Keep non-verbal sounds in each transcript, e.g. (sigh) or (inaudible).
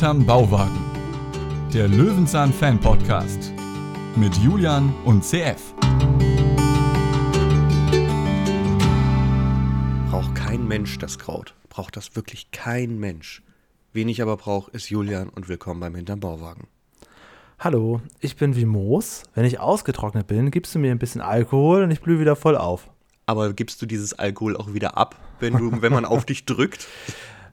Hinterm Bauwagen. Der Löwenzahn Fan Podcast mit Julian und CF. Braucht kein Mensch das Kraut. Braucht das wirklich kein Mensch. Wen ich aber brauche, ist Julian und willkommen beim Hinterm Bauwagen. Hallo, ich bin wie Moos. Wenn ich ausgetrocknet bin, gibst du mir ein bisschen Alkohol und ich blühe wieder voll auf. Aber gibst du dieses Alkohol auch wieder ab, wenn, du, wenn man auf (laughs) dich drückt?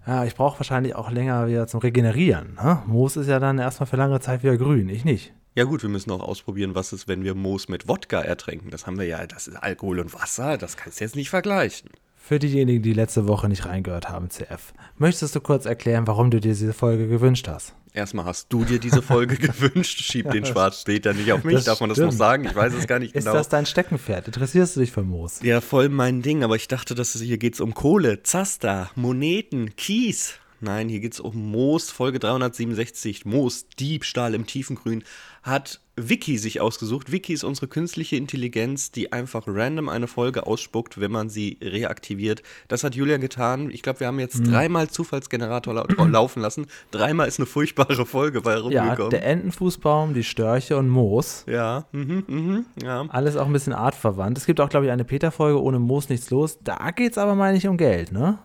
Ja, ich brauche wahrscheinlich auch länger wieder zum Regenerieren. Ne? Moos ist ja dann erstmal für lange Zeit wieder grün, ich nicht. Ja gut, wir müssen auch ausprobieren, was ist, wenn wir Moos mit Wodka ertränken. Das haben wir ja, das ist Alkohol und Wasser, das kannst du jetzt nicht vergleichen. Für diejenigen, die letzte Woche nicht reingehört haben, CF, möchtest du kurz erklären, warum du dir diese Folge gewünscht hast? Erstmal hast du dir diese Folge (laughs) gewünscht, schieb den Schwarzpeter nicht auf mich, darf man das noch sagen? Ich weiß es gar nicht Ist genau. das dein Steckenpferd? Interessierst du dich für Moos? Ja, voll mein Ding, aber ich dachte, dass es hier geht's um Kohle, Zaster, Moneten, Kies. Nein, hier geht's um Moos, Folge 367, Moos, Diebstahl im Tiefengrün, hat Vicky sich ausgesucht. Vicky ist unsere künstliche Intelligenz, die einfach random eine Folge ausspuckt, wenn man sie reaktiviert. Das hat Julian getan. Ich glaube, wir haben jetzt dreimal Zufallsgenerator lau (clears throat) laufen lassen. Dreimal ist eine furchtbare Folge bei Ja, rumgekommen. der Entenfußbaum, die Störche und Moos. Ja, mhm, mhm, ja. Alles auch ein bisschen artverwandt. Es gibt auch, glaube ich, eine Peter-Folge, ohne Moos nichts los. Da geht es aber mal nicht um Geld, ne?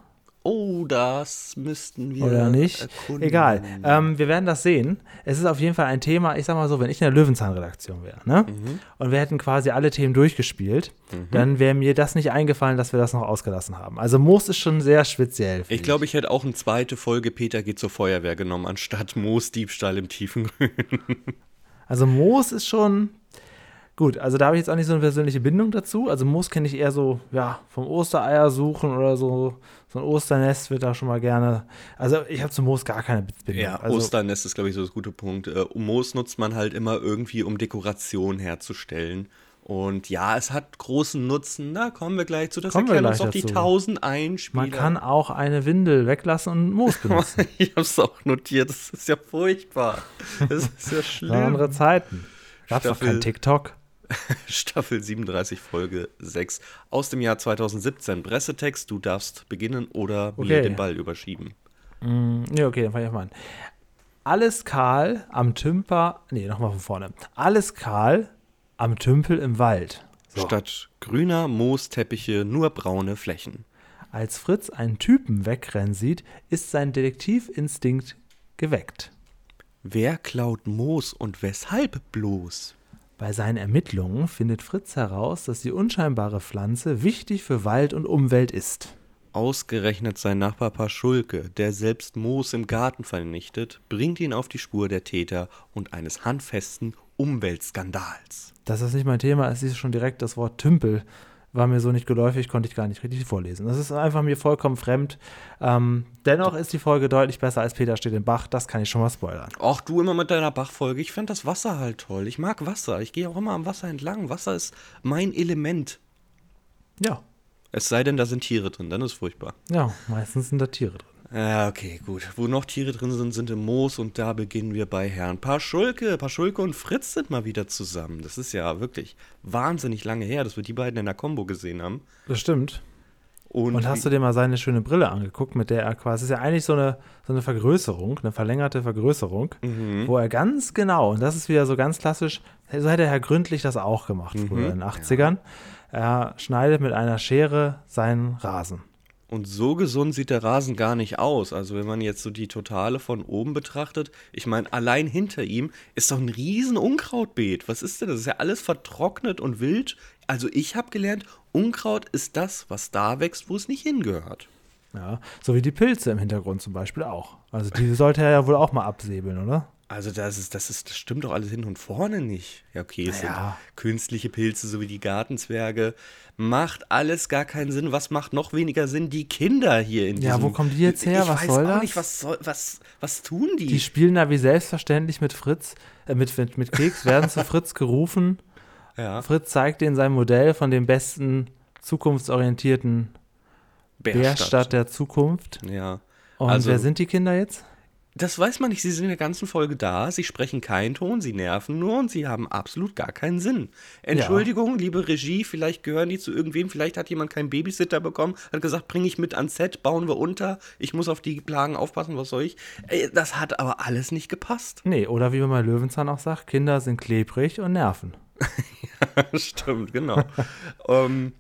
Oh, das müssten wir Oder nicht? erkunden. Egal. Ähm, wir werden das sehen. Es ist auf jeden Fall ein Thema, ich sag mal so, wenn ich in der Löwenzahn-Redaktion wäre, ne? Mhm. Und wir hätten quasi alle Themen durchgespielt, dann wäre mir das nicht eingefallen, dass wir das noch ausgelassen haben. Also Moos ist schon sehr speziell. Ich glaube, ich hätte auch eine zweite Folge Peter geht zur Feuerwehr genommen, anstatt Moosdiebstahl im tiefen Grün. Also Moos ist schon gut. Also da habe ich jetzt auch nicht so eine persönliche Bindung dazu. Also Moos kenne ich eher so, ja, vom Ostereier suchen oder so. So ein Osternest wird da schon mal gerne. Also ich habe zu Moos gar keine Bindung. Ja, also, Osternest ist, glaube ich, so das gute Punkt. Äh, Moos nutzt man halt immer irgendwie, um Dekoration herzustellen. Und ja, es hat großen Nutzen. Da kommen wir gleich zu. Das Kommen wir erklären uns doch die dazu. 1001 Spieler. Man kann auch eine Windel weglassen und Moos (laughs) benutzen. ich habe es auch notiert. Das ist ja furchtbar. Das ist ja (laughs) schlimm. andere Zeiten. Gab's doch Staffel- kein TikTok. (laughs) Staffel 37, Folge 6 aus dem Jahr 2017. Pressetext, du darfst beginnen oder mir Okay. den Ball überschieben. Ja, okay, dann fange ich mal an. Alles kahl am Tümper. Nee, nochmal von vorne. Alles kahl am Tümpel im Wald. So. Statt grüner Moosteppiche nur braune Flächen. Als Fritz einen Typen wegrennen sieht, ist sein Detektivinstinkt geweckt. Wer klaut Moos und weshalb bloß? Bei seinen Ermittlungen findet Fritz heraus, dass die unscheinbare Pflanze wichtig für Wald und Umwelt ist. Ausgerechnet sein Nachbar Paschulke, der selbst Moos im Garten vernichtet, bringt ihn auf die Spur der Täter und eines handfesten Umweltskandals. Dass das nicht mein Thema ist, ist schon direkt das Wort Tümpel. War mir so nicht geläufig, konnte ich gar nicht richtig vorlesen. Das ist einfach mir vollkommen fremd. Ähm, dennoch ist die Folge deutlich besser als Peter steht im Bach. Das kann ich schon mal spoilern. Ach, du immer mit deiner Bachfolge. Ich fand das Wasser halt toll. Ich mag Wasser. Ich gehe auch immer am Wasser entlang. Wasser ist mein Element. Ja, Es sei denn, da sind Tiere drin, dann ist furchtbar. ja, meistens sind da Tiere drin. Ja, okay, gut. Wo noch Tiere drin sind, sind im Moos und da beginnen wir bei Herrn Paschulke. Paschulke und Fritz sind mal wieder zusammen. Das ist ja wirklich wahnsinnig lange her, dass wir die beiden in der Combo gesehen haben. Das stimmt. Und, Und hast du dir mal seine schöne Brille angeguckt, mit der er quasi, ist ja eigentlich so eine, so eine Vergrößerung, eine verlängerte Vergrößerung, wo er ganz genau, und das ist wieder so ganz klassisch, so hätte Herr Gründlich das auch gemacht früher in den 80ern. Er schneidet mit einer Schere seinen Rasen. Und so gesund sieht der Rasen gar nicht aus. Also wenn man jetzt so die Totale von oben betrachtet, ich meine, allein hinter ihm ist doch ein riesen Unkrautbeet. Was ist denn das? Das ist ja alles vertrocknet und wild. Also ich habe gelernt, Unkraut ist das, was da wächst, wo es nicht hingehört. Ja, so wie die Pilze im Hintergrund zum Beispiel auch. Also die sollte er ja wohl auch mal absäbeln, oder? Also das ist, das ist, das stimmt doch alles hin und vorne nicht. Ja, okay, es Naja. sind künstliche Pilze, so wie die Gartenzwerge. Macht alles gar keinen Sinn. Was macht noch weniger Sinn? Die Kinder hier in Ja, diesem... wo kommen die jetzt her? Ich Was weiß soll auch das? nicht, was soll, was, was tun die? Die spielen da wie selbstverständlich mit Fritz, äh, mit, mit, mit Keks, werden zu Fritz (laughs) gerufen. ja, Fritz zeigt ihnen sein Modell von dem besten zukunftsorientierten Bärstadt der Zukunft. Ja. Und Also- wer sind die Kinder jetzt? Das weiß man nicht. Sie sind in der ganzen Folge da, sie sprechen keinen Ton, sie nerven nur und sie haben absolut gar keinen Sinn. Entschuldigung, liebe Regie, vielleicht gehören die zu irgendwem, vielleicht hat jemand keinen Babysitter bekommen, hat gesagt, bringe ich mit ans Set, bauen wir unter, ich muss auf die Plagen aufpassen, was soll ich? Das hat aber alles nicht gepasst. Nee, oder wie man bei Löwenzahn auch sagt, Kinder sind klebrig und nerven. (laughs) ja, stimmt, genau. (laughs) ähm,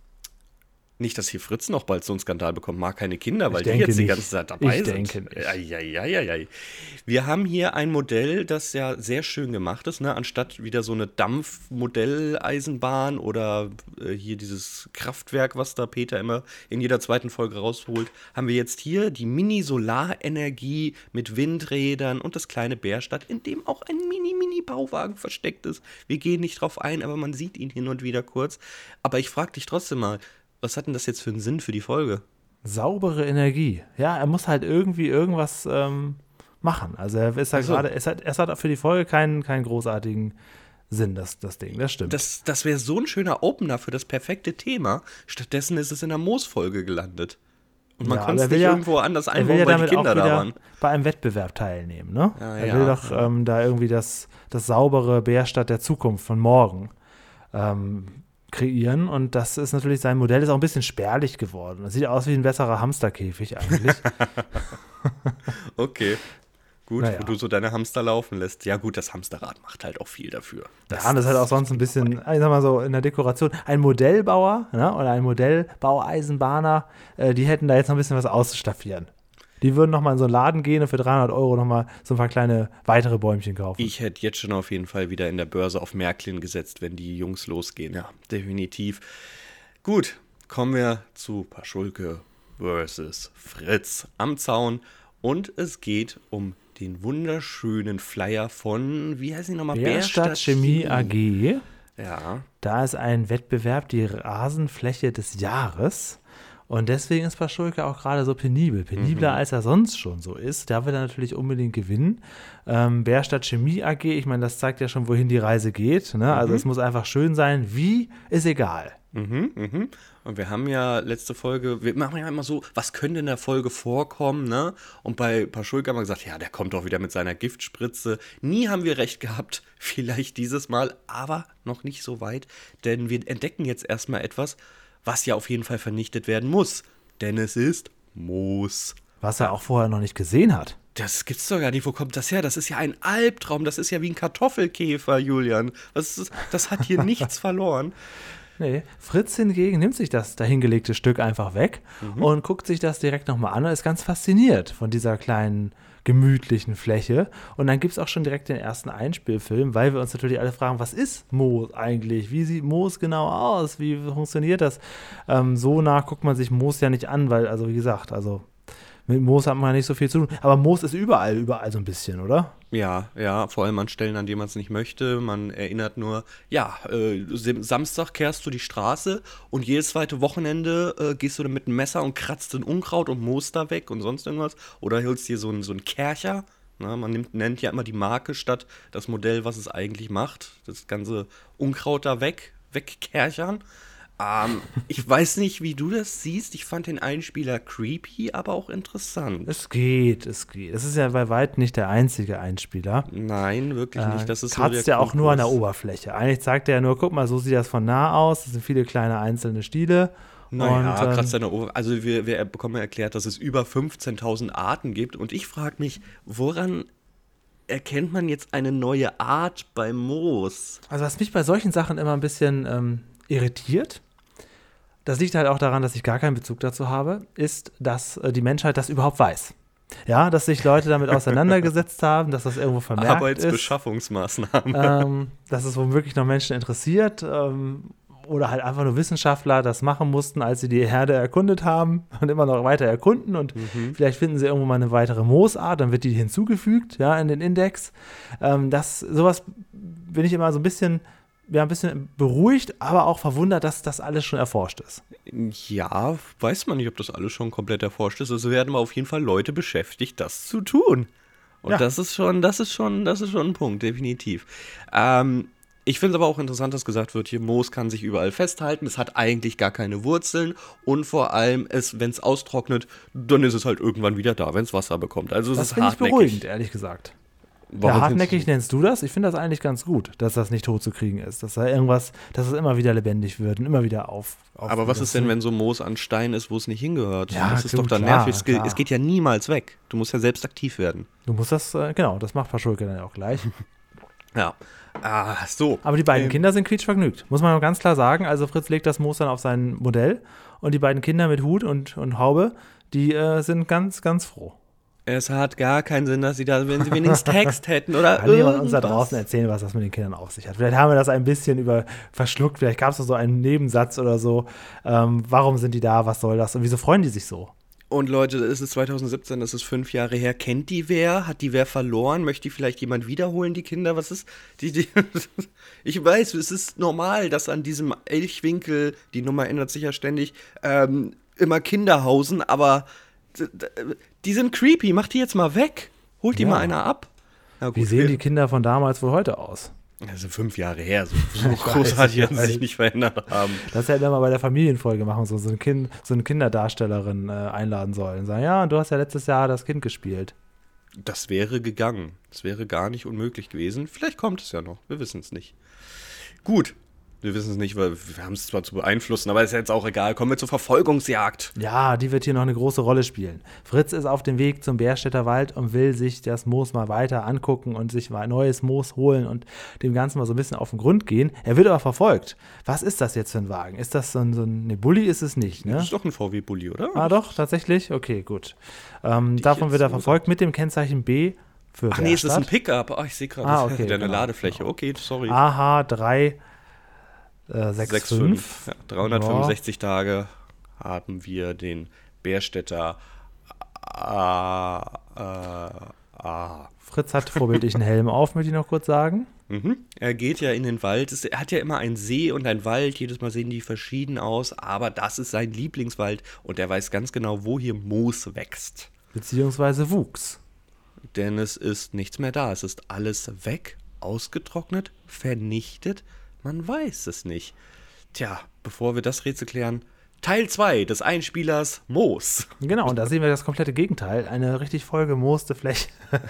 nicht, dass hier Fritz noch bald so einen Skandal bekommt, mag keine Kinder, weil die jetzt die ganze Zeit dabei ich sind. Denke nicht. Eieieiei. Wir haben hier ein Modell, das ja sehr schön gemacht ist, ne? anstatt wieder so eine Dampfmodelleisenbahn oder äh, hier dieses Kraftwerk, was da Peter immer in jeder zweiten Folge rausholt, haben wir jetzt hier die Mini-Solarenergie mit Windrädern und das kleine Bärstadt, in dem auch ein Mini-Mini-Bauwagen versteckt ist. Wir gehen nicht drauf ein, aber man sieht ihn hin und wieder kurz. Aber ich frage dich trotzdem mal, was hat denn das jetzt für einen Sinn für die Folge? Saubere Energie. Ja, er muss halt irgendwie irgendwas ähm, machen. Also er ist so. gerade, es hat, es hat für die Folge keinen, keinen großartigen Sinn, das, das Ding. Das stimmt. Das, das wäre so ein schöner Opener für das perfekte Thema. Stattdessen ist es in der Moos-Folge gelandet. Und man Ja, konnte es nicht ja- irgendwo anders er will einbauen, ja weil die Kinder auch da waren. bei einem Wettbewerb teilnehmen, ne? Ja, er ja, will doch ja. ähm, da irgendwie das, das saubere Bärstadt der Zukunft von morgen ähm, kreieren und das ist natürlich, sein Modell ist auch ein bisschen spärlich geworden. Das sieht aus wie ein besserer Hamsterkäfig eigentlich. (laughs) Okay. Gut, Naja. wo du so deine Hamster laufen lässt. Ja, gut, das Hamsterrad macht halt auch viel dafür. ja, und das ist halt auch sonst ein bisschen, ich sag mal so, in der Dekoration. Ein Modellbauer ne, oder ein Modellbaueisenbahner, äh, die hätten da jetzt noch ein bisschen was auszustaffieren. Die würden noch mal in so einen Laden gehen und für 300 Euro noch mal so ein paar kleine weitere Bäumchen kaufen. Ich hätte jetzt schon auf jeden Fall wieder in der Börse auf Märklin gesetzt, wenn die Jungs losgehen. Ja, definitiv. Gut, kommen wir zu Paschulke versus Fritz am Zaun. Und es geht um den wunderschönen Flyer von, wie heißt die nochmal? Bärstadt Chemie AG. Ja, Da ist ein Wettbewerb, die Rasenfläche des Jahres. Und deswegen ist Paschulke auch gerade so penibel. Penibler, als er sonst schon so ist. Da will er natürlich unbedingt gewinnen. Ähm, Bärstadt Chemie AG, ich meine, das zeigt ja schon, wohin die Reise geht. Ne? Also es muss einfach schön sein. Wie, ist egal. Mhm, mhm. Und wir haben ja letzte Folge, wir machen ja immer so, was könnte in der Folge vorkommen, ne? Und bei Paschulke haben wir gesagt, ja, der kommt doch wieder mit seiner Giftspritze. Nie haben wir recht gehabt, (laughs) vielleicht dieses Mal, aber noch nicht so weit, denn wir entdecken jetzt erstmal etwas, was ja auf jeden Fall vernichtet werden muss. Denn es ist Moos. Was er auch vorher noch nicht gesehen hat. Das gibt's doch gar nicht. Wo kommt das her? Das ist ja ein Albtraum. Das ist ja wie ein Kartoffelkäfer, Julian. Ist, das hat hier (laughs) nichts verloren. Nee, Fritz hingegen nimmt sich das dahingelegte Stück einfach weg und guckt sich das direkt nochmal an und ist ganz fasziniert von dieser kleinen, gemütlichen Fläche. Und dann gibt es auch schon direkt den ersten Einspielfilm, weil wir uns natürlich alle fragen, was ist Moos eigentlich? Wie sieht Moos genau aus? Wie funktioniert das? Ähm, so nah guckt man sich Moos ja nicht an, weil, also wie gesagt, also mit Moos hat man ja nicht so viel zu tun. Aber Moos ist überall, überall so ein bisschen, oder? Ja, ja, vor allem an Stellen, an denen man es nicht möchte. Man erinnert nur, ja, äh, Sam- Samstag kehrst du die Straße und jedes zweite Wochenende äh, gehst du dann mit einem Messer und kratzt ein Unkraut und Moos da weg und sonst irgendwas. Oder holst dir so einen so Kercher. Na, man nimmt, nennt ja immer die Marke statt das Modell, was es eigentlich macht. Das ganze Unkraut da weg, wegkerchern. Ähm, ich weiß nicht, wie du das siehst. Ich fand den Einspieler creepy, aber auch interessant. Es geht, es geht. Es ist ja bei weitem nicht der einzige Einspieler. Nein, wirklich nicht. Das ist kratzt ja auch nur an der. Oberfläche. Eigentlich zeigt er ja nur, guck mal, so sieht das von nah aus. Das sind viele kleine einzelne Stiele. Naja, und, ähm, kratzt an der Also wir, wir bekommen erklärt, dass es über 15.000 Arten gibt. Und ich frage mich, woran erkennt man jetzt eine neue Art beim Moos? Also was mich bei solchen Sachen immer ein bisschen ähm, irritiert, das liegt halt auch daran, dass ich gar keinen Bezug dazu habe, ist, dass äh, die Menschheit das überhaupt weiß. Ja, dass sich Leute damit (laughs) auseinandergesetzt haben, dass das irgendwo vermerkt ist. Arbeitsbeschaffungsmaßnahmen. ähm, dass es womöglich noch Menschen interessiert ähm, oder halt einfach nur Wissenschaftler das machen mussten, als sie die Herde erkundet haben (laughs) und immer noch weiter erkunden und vielleicht finden sie irgendwo mal eine weitere Moosart, dann wird die hinzugefügt, ja, in den Index. Ähm, das, sowas bin ich immer so ein bisschen, ja, ein bisschen beruhigt, aber auch verwundert, dass das alles schon erforscht ist. Ja, weiß man nicht, ob das alles schon komplett erforscht ist. Also werden wir auf jeden Fall Leute beschäftigt, das zu tun. Und Ja. das ist schon, das ist schon, das ist schon ein Punkt, definitiv. Ähm, Ich finde es aber auch interessant, dass gesagt wird, hier Moos kann sich überall festhalten, es hat eigentlich gar keine Wurzeln und vor allem, wenn es austrocknet, dann ist es halt irgendwann wieder da, wenn es Wasser bekommt. Also es Das ist finde ich beruhigend, ehrlich gesagt. Warum ja, hartnäckig nennst du das? Ich finde das eigentlich ganz gut, dass das nicht tot zu kriegen ist. Dass da irgendwas, dass es immer wieder lebendig wird und immer wieder auf. auf Aber was ist denn, wenn so Moos an Stein ist, wo es nicht hingehört? Ja, das ist gut, doch dann klar, nervig. Klar. es geht ja niemals weg. Du musst ja selbst aktiv werden. Du musst das, äh, genau, das macht Paschulke dann ja auch gleich. (laughs) Ja. Ah, so. Aber die beiden Ähm, Kinder sind quietschvergnügt, muss man ganz klar sagen. Also Fritz legt das Moos dann auf sein Modell und die beiden Kinder mit Hut und, und Haube, die äh, sind ganz, ganz froh. Es hat gar keinen Sinn, dass sie da, wenn sie wenigstens Text hätten oder Kann jemand uns da irgendwas. draußen erzählen, was das mit den Kindern auf sich hat? Vielleicht haben wir das ein bisschen über verschluckt, vielleicht gab es noch so einen Nebensatz oder so. Ähm, warum sind die da? Was soll das? Und wieso freuen die sich so? Und Leute, es ist 2017, das ist fünf Jahre her. Kennt die wer? Hat die wer verloren? Möchte die vielleicht jemand wiederholen, die Kinder? Was ist? Die, die (laughs) ich weiß, es ist normal, dass an diesem Elchwinkel, die Nummer ändert sich ja ständig, ähm, immer Kinder hausen, aber die sind creepy. Macht die jetzt mal weg. Holt die Ja. mal einer ab. Gut, Wie sehen die Kinder von damals wohl heute aus? Das sind fünf Jahre her. So, (laughs) so großartig werden sie sich nicht verändert haben. Das hätten wir mal bei der Familienfolge machen, so, so, ein kind, so eine Kinderdarstellerin äh, einladen sollen. Und sagen, ja, du hast ja letztes Jahr das Kind gespielt. Das wäre gegangen. Das wäre gar nicht unmöglich gewesen. Vielleicht kommt es ja noch. Wir wissen es nicht. Gut. Wir wissen es nicht, weil wir haben es zwar zu beeinflussen, aber ist jetzt auch egal. Kommen wir zur Verfolgungsjagd. Ja, die wird hier noch eine große Rolle spielen. Fritz ist auf dem Weg zum Bärstädter Wald und will sich das Moos mal weiter angucken und sich mal neues Moos holen und dem Ganzen mal so ein bisschen auf den Grund gehen. Er wird aber verfolgt. Was ist das jetzt für ein Wagen? Ist das so ein, so ein ne, Bulli ist es nicht, ne? Das ist doch ein VW-Bulli, oder? Ah, doch, tatsächlich? Okay, gut. Ähm, davon wird er verfolgt mit dem Kennzeichen B für Ach nee, es ist ein. Pickup. Ach, ich sehe gerade, Ah, das okay, eine genau, Ladefläche. Okay, sorry. AH 3 äh, 65. 6,5. Ja, 365 Tage haben wir den Bärstädter A. A, A. Fritz hat vorbildlichen Helm auf, möchte ich noch kurz sagen. Mhm. Er geht ja in den Wald. Es- Er hat ja immer einen See und einen Wald. Jedes Mal sehen die verschieden aus. Aber das ist sein Lieblingswald. Und er weiß ganz genau, wo hier Moos wächst. Beziehungsweise Wuchs. Denn es ist nichts mehr da. Es ist alles weg, ausgetrocknet, vernichtet. Man weiß es nicht. Tja, bevor wir das Rätsel klären, Teil 2 des Einspielers Moos. Genau, und da sehen wir das komplette Gegenteil. Eine richtig voll gemooste Fläche. (laughs)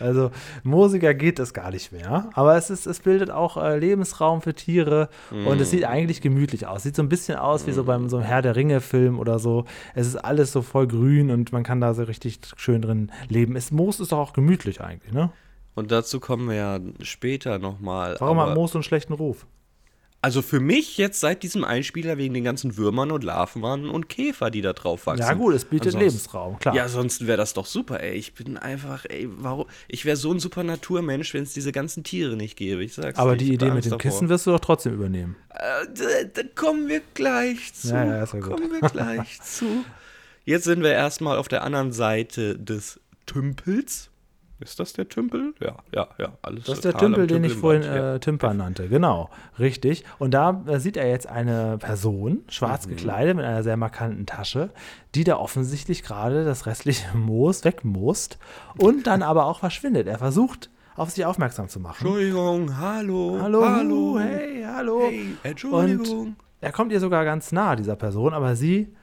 also moosiger geht es gar nicht mehr. Aber es, ist, es bildet auch äh, Lebensraum für Tiere und es sieht eigentlich gemütlich aus. Sieht so ein bisschen aus wie so beim so einem Herr der Ringe-Film oder so. Es ist alles so voll grün und man kann da so richtig schön drin leben. Es, Moos ist doch auch gemütlich eigentlich, ne? Und dazu kommen wir ja später nochmal. Warum hat Moos so einen schlechten Ruf? Also für mich jetzt seit diesem Einspieler wegen den ganzen Würmern und Larven und Käfer, die da drauf wachsen. Ja gut, es bietet Ansonsten- Lebensraum, klar. Ja, sonst wäre das doch super, ey. Ich bin einfach, ey, warum? Ich wäre so ein super Naturmensch, wenn es diese ganzen Tiere nicht gäbe. Ich sag's Aber ich die Idee mit dem davor. Kissen wirst du doch trotzdem übernehmen. Äh, da, da kommen wir gleich zu. Ja, ja, kommen wir gleich (laughs) zu. Jetzt sind wir erstmal auf der anderen Seite des Tümpels. Ist das der Tümpel? Ja, ja, ja. Alles Das ist der Tümpel, den ich vorhin äh, Tymper nannte. Genau, richtig. Und da sieht er jetzt eine Person, schwarz Mhm. gekleidet, mit einer sehr markanten Tasche, die da offensichtlich gerade das restliche (laughs) Moos wegmoost und dann aber auch verschwindet. Er versucht, auf sich aufmerksam zu machen. Entschuldigung, hallo. Hallo, hallo. hey, hallo. Hey, Entschuldigung. Und er kommt ihr sogar ganz nah, dieser Person, aber sie,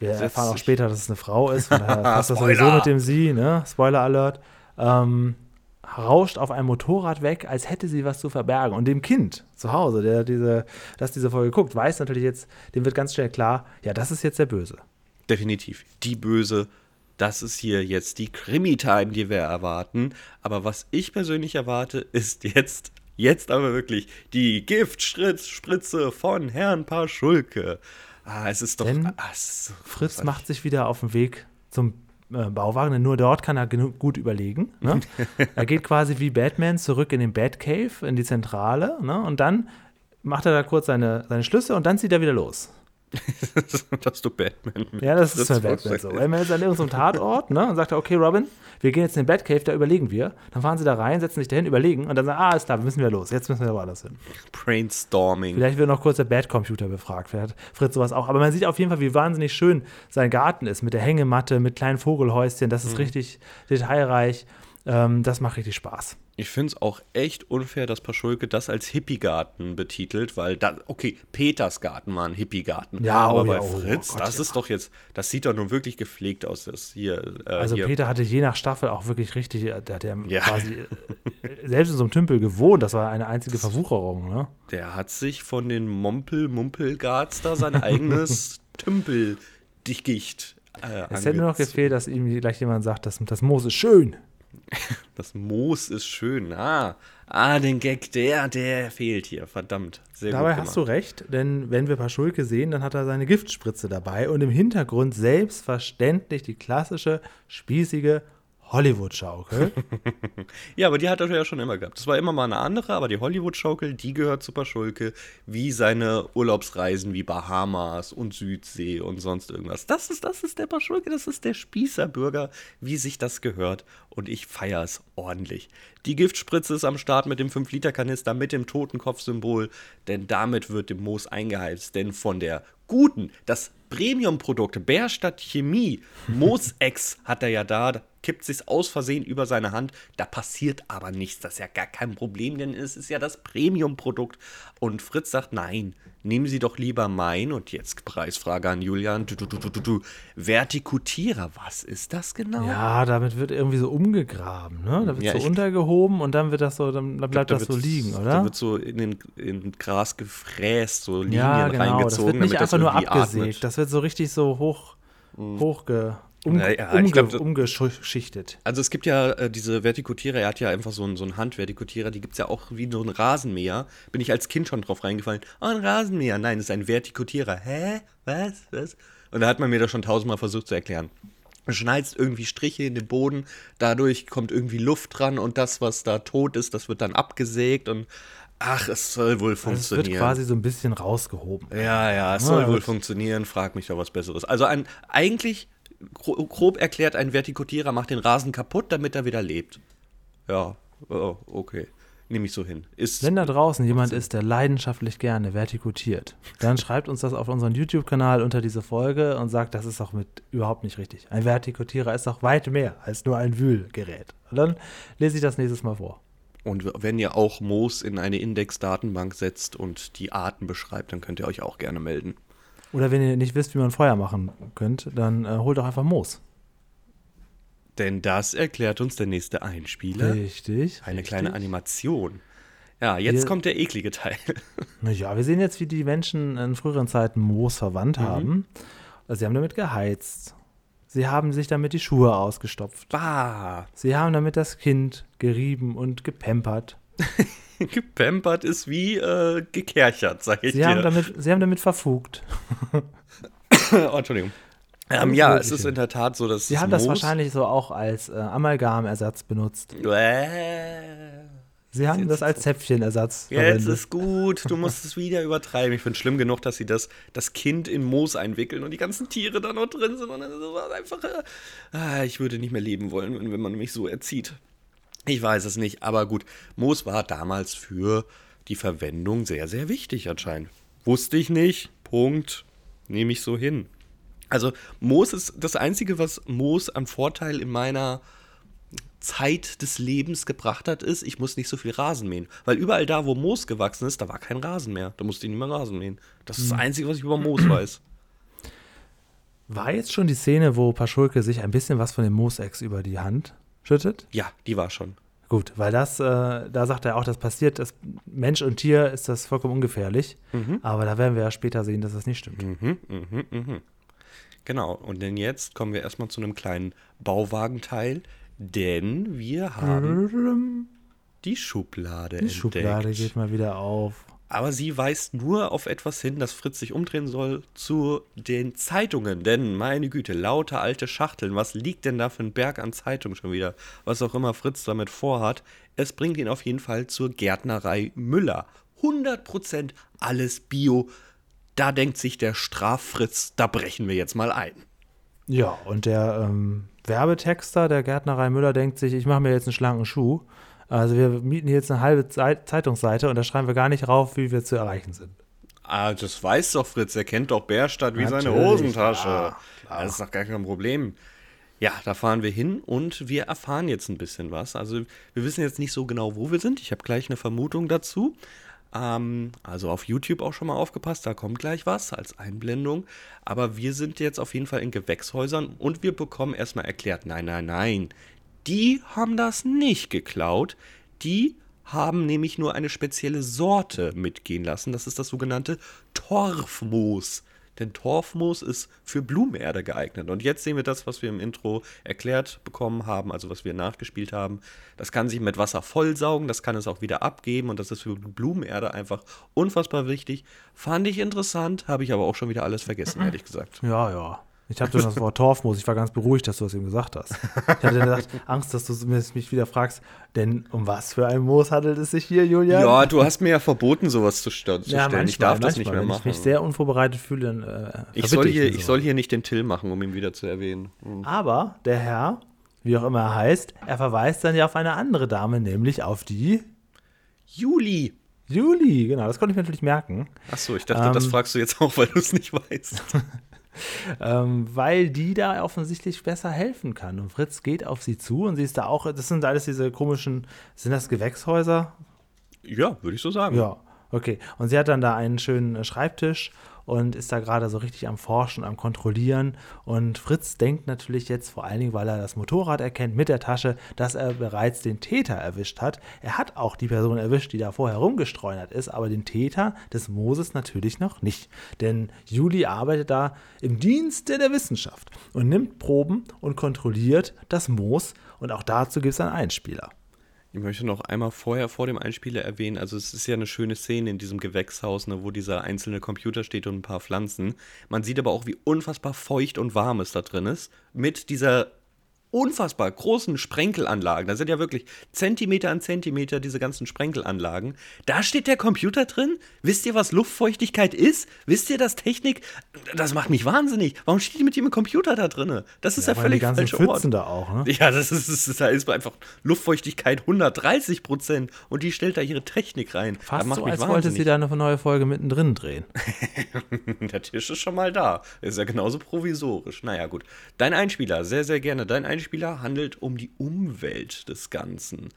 wir Setzt erfahren auch später, dass es eine Frau ist, von daher (laughs) passt das sowieso mit dem sie, ne? Spoiler Alert. Ähm, rauscht auf einem Motorrad weg, als hätte sie was zu verbergen. Und dem Kind zu Hause, der diese, das diese Folge guckt, weiß natürlich jetzt, dem wird ganz schnell klar, ja, das ist jetzt der Böse. Definitiv. Die Böse. Das ist hier jetzt die Krimi-Time, die wir erwarten. Aber was ich persönlich erwarte, ist jetzt, jetzt aber wirklich die Giftspritze von Herrn Paschulke. Ah, es ist doch. Denn ah, ist so Fritz macht sich wieder auf den Weg zum äh, Bauwagen, denn nur dort kann er genug, gut überlegen. Ne? (laughs) er geht quasi wie Batman zurück in den Batcave, in die Zentrale, ne? und dann macht er da kurz seine, seine Schlüsse und dann zieht er wieder los. (laughs) dass du Batman mit Ja, das ist bei Batman so. vorstellst. Wenn man jetzt an irgendeinem Tatort ne, und sagt, okay, Robin, wir gehen jetzt in den Batcave, da überlegen wir. Dann fahren sie da rein, setzen sich dahin, überlegen und dann sagen, ah, ist klar, wir müssen wieder los. Jetzt müssen wir woanders hin. Brainstorming. Vielleicht wird noch kurz der Bad-Computer befragt. Vielleicht hat Fritz sowas auch. Aber man sieht auf jeden Fall, wie wahnsinnig schön sein Garten ist mit der Hängematte, mit kleinen Vogelhäuschen. Das ist richtig detailreich. Ähm, das macht richtig Spaß. Ich finde es auch echt unfair, dass Paschulke das als Hippiegarten betitelt, weil da, okay, Peters Garten war ein Hippiegarten. Ja, aber oh bei ja, oh Fritz, Gott, das ja. ist doch jetzt, das sieht doch nun wirklich gepflegt aus. Das hier, äh, Also hier. Peter hatte je nach Staffel auch wirklich richtig, äh, der hat ja, quasi äh, selbst in so einem Tümpel gewohnt. Das war eine einzige Verwucherung. Ne? Der hat sich von den Mompel-Mumpelgarts da sein eigenes (laughs) Tümpel-Dickicht äh, Es hätte nur noch gefehlt, dass ihm gleich jemand sagt, das, das Moos ist schön. (laughs) Das Moos ist schön. Ah, ah, den Gag, der, der fehlt hier. Verdammt. Sehr Dabei hast du recht, denn wenn wir Paschulke sehen, dann hat er seine Giftspritze dabei und im Hintergrund selbstverständlich die klassische, spießige Hollywood-Schaukel. (laughs) Ja, aber die hat er ja schon immer gehabt. Das war immer mal eine andere, aber die Hollywood-Schaukel, die gehört zu Paschulke, wie seine Urlaubsreisen wie Bahamas und Südsee und sonst irgendwas. Das ist, das ist der Paschulke, das ist der Spießerbürger, wie sich das gehört. Und ich feiere es ordentlich. Die Giftspritze ist am Start mit dem 5-Liter-Kanister, mit dem Totenkopf-Symbol, denn damit wird dem Moos eingeheizt. Denn von der guten, das Premium-Produkt Bärstadt Chemie, Moos-Ex hat er ja da, da kippt sich's aus Versehen über seine Hand. Da passiert aber nichts. Das ist ja gar kein Problem, denn es ist ja das Premium-Produkt. Und Fritz sagt, nein, nehmen Sie doch lieber mein. Und jetzt Preisfrage an Julian. Du, du, du, du, du, du. Vertikutierer, was ist das genau? ja, damit wird irgendwie so umgegraben. Ne? Da wird Ja, so untergehoben und dann wird das so, dann, bleibt Da das so liegen, Da oder? wird so in, den, in Gras gefräst, so Linien Ja, genau. Das reingezogen, wird nicht das einfach nur abgesägt. atmet. Das wird so richtig so hoch, hochge, um, Ja, ja, ich umge, glaub, umgeschichtet. Also es gibt ja äh, diese Vertikutierer, er hat ja einfach so einen, so einen Handvertikutierer, die gibt es ja auch wie so ein Rasenmäher. Bin ich als Kind schon drauf reingefallen. Oh, ein Rasenmäher. Nein, das ist ein Vertikutierer. Hä? Was? Was? Und da hat man mir das schon tausendmal versucht zu erklären. Du schneidest irgendwie Striche in den Boden, dadurch kommt irgendwie Luft dran und das, was da tot ist, das wird dann abgesägt und ach, es soll wohl Also es wird funktionieren. quasi so ein bisschen rausgehoben. Ja, ja, es soll Ja, wohl funktionieren. Frag mich doch was Besseres. Also ein, eigentlich, grob erklärt, ein Vertikutierer macht den Rasen kaputt, damit er wieder lebt. Ja, oh, okay. Nehme ich so hin. Ist, Wenn da draußen jemand ist, der leidenschaftlich gerne vertikutiert, dann schreibt uns das auf unseren YouTube-Kanal unter diese Folge und sagt, das ist doch mit überhaupt nicht richtig. Ein Vertikutierer ist doch weit mehr als nur ein Wühlgerät. Und dann lese ich das nächstes Mal vor. und wenn ihr auch Moos in eine Index-Datenbank setzt und die Arten beschreibt, dann könnt ihr euch auch gerne melden. Oder wenn ihr nicht wisst, wie man Feuer machen könnt, dann äh, holt doch einfach Moos. Denn das erklärt uns der nächste Einspieler. Richtig. Eine richtig. kleine Animation. Ja, jetzt Wir- kommt der eklige Teil. (laughs) Ja, wir sehen jetzt, wie die Menschen in früheren Zeiten Moos verwandt Mhm. haben. Also sie haben damit geheizt. Sie haben sich damit die Schuhe ausgestopft. Bah, Sie haben damit das Kind gerieben und gepempert. (laughs) gepampert ist wie äh, gekerchert, sag ich Sie dir. haben, damit, sie haben damit verfugt. (coughs) oh, Entschuldigung. Ähm, ja, es ist in der Tat so, dass Sie haben das wahrscheinlich so auch als äh, Amalgamersatz benutzt. Äh, Sie haben das als Zäpfchenersatz Jetzt verwendet. ist gut, du musst es wieder übertreiben. Ich finde es schlimm genug, dass sie das, das Kind in Moos einwickeln und die ganzen Tiere da noch drin sind. Und dann ist es einfach. Äh, ah, ich würde nicht mehr leben wollen, wenn man mich so erzieht. Ich weiß es nicht, aber gut. Moos war damals für die Verwendung sehr, sehr wichtig anscheinend. Wusste ich nicht. Punkt. Nehme ich so hin. Also Moos ist das Einzige, was Moos an Vorteil in meiner Zeit des Lebens gebracht hat, ist, ich muss nicht so viel Rasen mähen. Weil überall da, wo Moos gewachsen ist, da war kein Rasen mehr. Da musste ich nicht mehr Rasen mähen. Das ist das Einzige, was ich über Moos (clears throat) weiß. War jetzt schon die Szene, wo Paschulke sich ein bisschen was von dem Moosex über die Hand schüttet? Ja, die war schon. Gut, weil das, äh, da sagt er auch, das passiert, das Mensch und Tier ist das vollkommen ungefährlich. Aber da werden wir ja später sehen, dass das nicht stimmt. Mhm, mhm, mhm. Genau, und denn jetzt kommen wir erstmal zu einem kleinen Bauwagenteil, denn wir haben die Schublade Die entdeckt. Schublade geht mal wieder auf. Aber sie weist nur auf etwas hin, dass Fritz sich umdrehen soll zu den Zeitungen. Denn, meine Güte, lauter alte Schachteln. Was liegt denn da für ein Berg an Zeitungen schon wieder? Was auch immer Fritz damit vorhat. Es bringt ihn auf jeden Fall zur Gärtnerei Müller. 100% alles Bio. Da denkt sich der Straffritz, da brechen wir jetzt mal ein. Ja, und der ähm, Werbetexter der Gärtnerei Müller denkt sich, ich mache mir jetzt einen schlanken Schuh. Also wir mieten hier jetzt eine halbe Zeit Zeitungsseite und da schreiben wir gar nicht rauf, wie wir zu erreichen sind. Ah, das weiß doch Fritz. Er kennt doch Bärstadt wie seine Natürlich, Hosentasche. klar, klar. Das ist doch gar kein Problem. Ja, da fahren wir hin und wir erfahren jetzt ein bisschen was. Also wir wissen jetzt nicht so genau, wo wir sind. Ich habe gleich eine Vermutung dazu. Ähm, also auf YouTube auch schon mal aufgepasst, da kommt gleich was als Einblendung. Aber wir sind jetzt auf jeden Fall in Gewächshäusern und wir bekommen erstmal erklärt, nein, nein, nein, die haben das nicht geklaut. Die haben nämlich nur eine spezielle Sorte mitgehen lassen. Das ist das sogenannte Torfmoos. Denn Torfmoos ist für Blumenerde geeignet. Und jetzt sehen wir das, was wir im Intro erklärt bekommen haben, also was wir nachgespielt haben. Das kann sich mit Wasser vollsaugen, das kann es auch wieder abgeben und das ist für Blumenerde einfach unfassbar wichtig. Fand ich interessant, habe ich aber auch schon wieder alles vergessen, (clears throat) ehrlich gesagt. Ja, ja. Ich habe das Wort Torfmoos. Ich war ganz beruhigt, dass du das eben gesagt hast. Ich hatte gedacht, Angst, dass du mich wieder fragst, denn um was für ein Moos handelt es sich hier, Julian? Ja, du hast mir ja verboten, sowas zu, st zu ja, stellen. ich darf das nicht mehr machen. Wenn ich mich sehr unvorbereitet fühle, dann äh, ich, soll hier, ich soll hier nicht den Till machen, um ihn wieder zu erwähnen. Mhm. Aber der Herr, wie auch immer er heißt, er verweist dann ja auf eine andere Dame, nämlich auf die Juli. Juli, genau, das konnte ich mir natürlich merken. Achso, ich dachte, ähm, das fragst du jetzt auch, (laughs) weil du es nicht weißt. (laughs) (laughs) ähm, weil die da offensichtlich besser helfen kann. Und Fritz geht auf sie zu und sie ist da auch, das sind alles diese komischen, sind das Gewächshäuser? Ja, würde ich so sagen. Ja, okay. Und sie hat dann da einen schönen Schreibtisch und ist da gerade so richtig am Forschen, am Kontrollieren. Und Fritz denkt natürlich jetzt vor allen Dingen, weil er das Motorrad erkennt mit der Tasche, dass er bereits den Täter erwischt hat. Er hat auch die Person erwischt, die da vorher rumgestreunert ist, aber den Täter des Moses natürlich noch nicht. Denn Juli arbeitet da im Dienste der Wissenschaft und nimmt Proben und kontrolliert das Moos. Und auch dazu gibt es einen Einspieler. Ich möchte noch einmal vorher vor dem Einspieler erwähnen, also es ist ja eine schöne Szene in diesem Gewächshaus, ne, wo dieser einzelne Computer steht und ein paar Pflanzen. Man sieht aber auch, wie unfassbar feucht und warm es da drin ist. Mit dieser unfassbar großen Sprenkelanlagen. Da sind ja wirklich Zentimeter an Zentimeter diese ganzen Sprenkelanlagen. Da steht der Computer drin. Wisst ihr, was Luftfeuchtigkeit ist? Wisst ihr, dass Technik, das macht mich wahnsinnig. Warum steht die mit dem Computer da drin? Das ist ja, ja völlig die ganzen falsche Ort. da auch, ne? Ja, das ist, das ist, da ist einfach Luftfeuchtigkeit 130 Prozent und die stellt da ihre Technik rein. Fast so, als wollte sie da eine neue Folge mittendrin drehen. (laughs) der Tisch ist schon mal da. Ist ja genauso provisorisch. Naja, gut. Dein Einspieler, sehr, sehr gerne. Dein Einspieler Einspieler handelt um die Umwelt des Ganzen.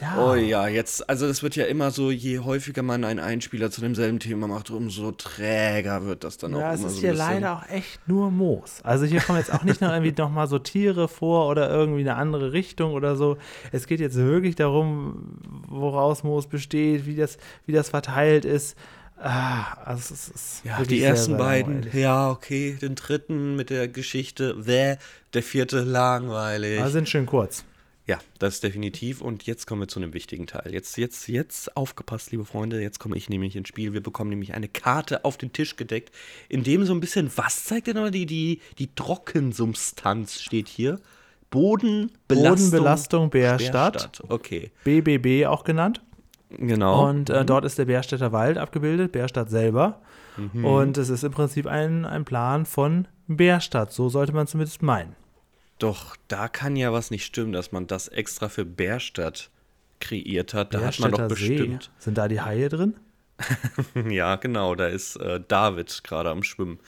Ja. Oh ja, jetzt, also das wird ja immer so, je häufiger man einen Einspieler zu demselben Thema macht, umso träger wird das dann ja, auch so. Ja, es ist hier leider auch echt nur Moos. Also hier kommen jetzt auch nicht noch irgendwie (laughs) nochmal so Tiere vor oder irgendwie eine andere Richtung oder so. Es geht jetzt wirklich darum, woraus Moos besteht, wie das, wie das verteilt ist. Ah, also es ist ja, die ersten beiden, ja, okay, den dritten mit der Geschichte, the, der vierte langweilig. Also sind schön kurz. Ja, das ist definitiv. Und jetzt kommen wir zu einem wichtigen Teil. Jetzt, jetzt, jetzt aufgepasst, liebe Freunde. Jetzt komme ich nämlich ins Spiel. Wir bekommen nämlich eine Karte auf den Tisch gedeckt, in dem so ein bisschen, was zeigt denn die, die, die Trockensubstanz steht hier? Bodenbelastung. Bodenbelastung Bärstadt. Bärstadt. Okay. BBB auch genannt. Genau. Und äh, dort ist der Bärstädter Wald abgebildet, Bärstadt selber. Mhm. Und es ist im Prinzip ein, ein Plan von Bärstadt. So sollte man zumindest meinen. Doch da kann ja was nicht stimmen, dass man das extra für Bärstadt kreiert hat. Da hat man doch bestimmt. See. Sind da die Haie drin? (laughs) ja, genau, da ist äh, David gerade am Schwimmen.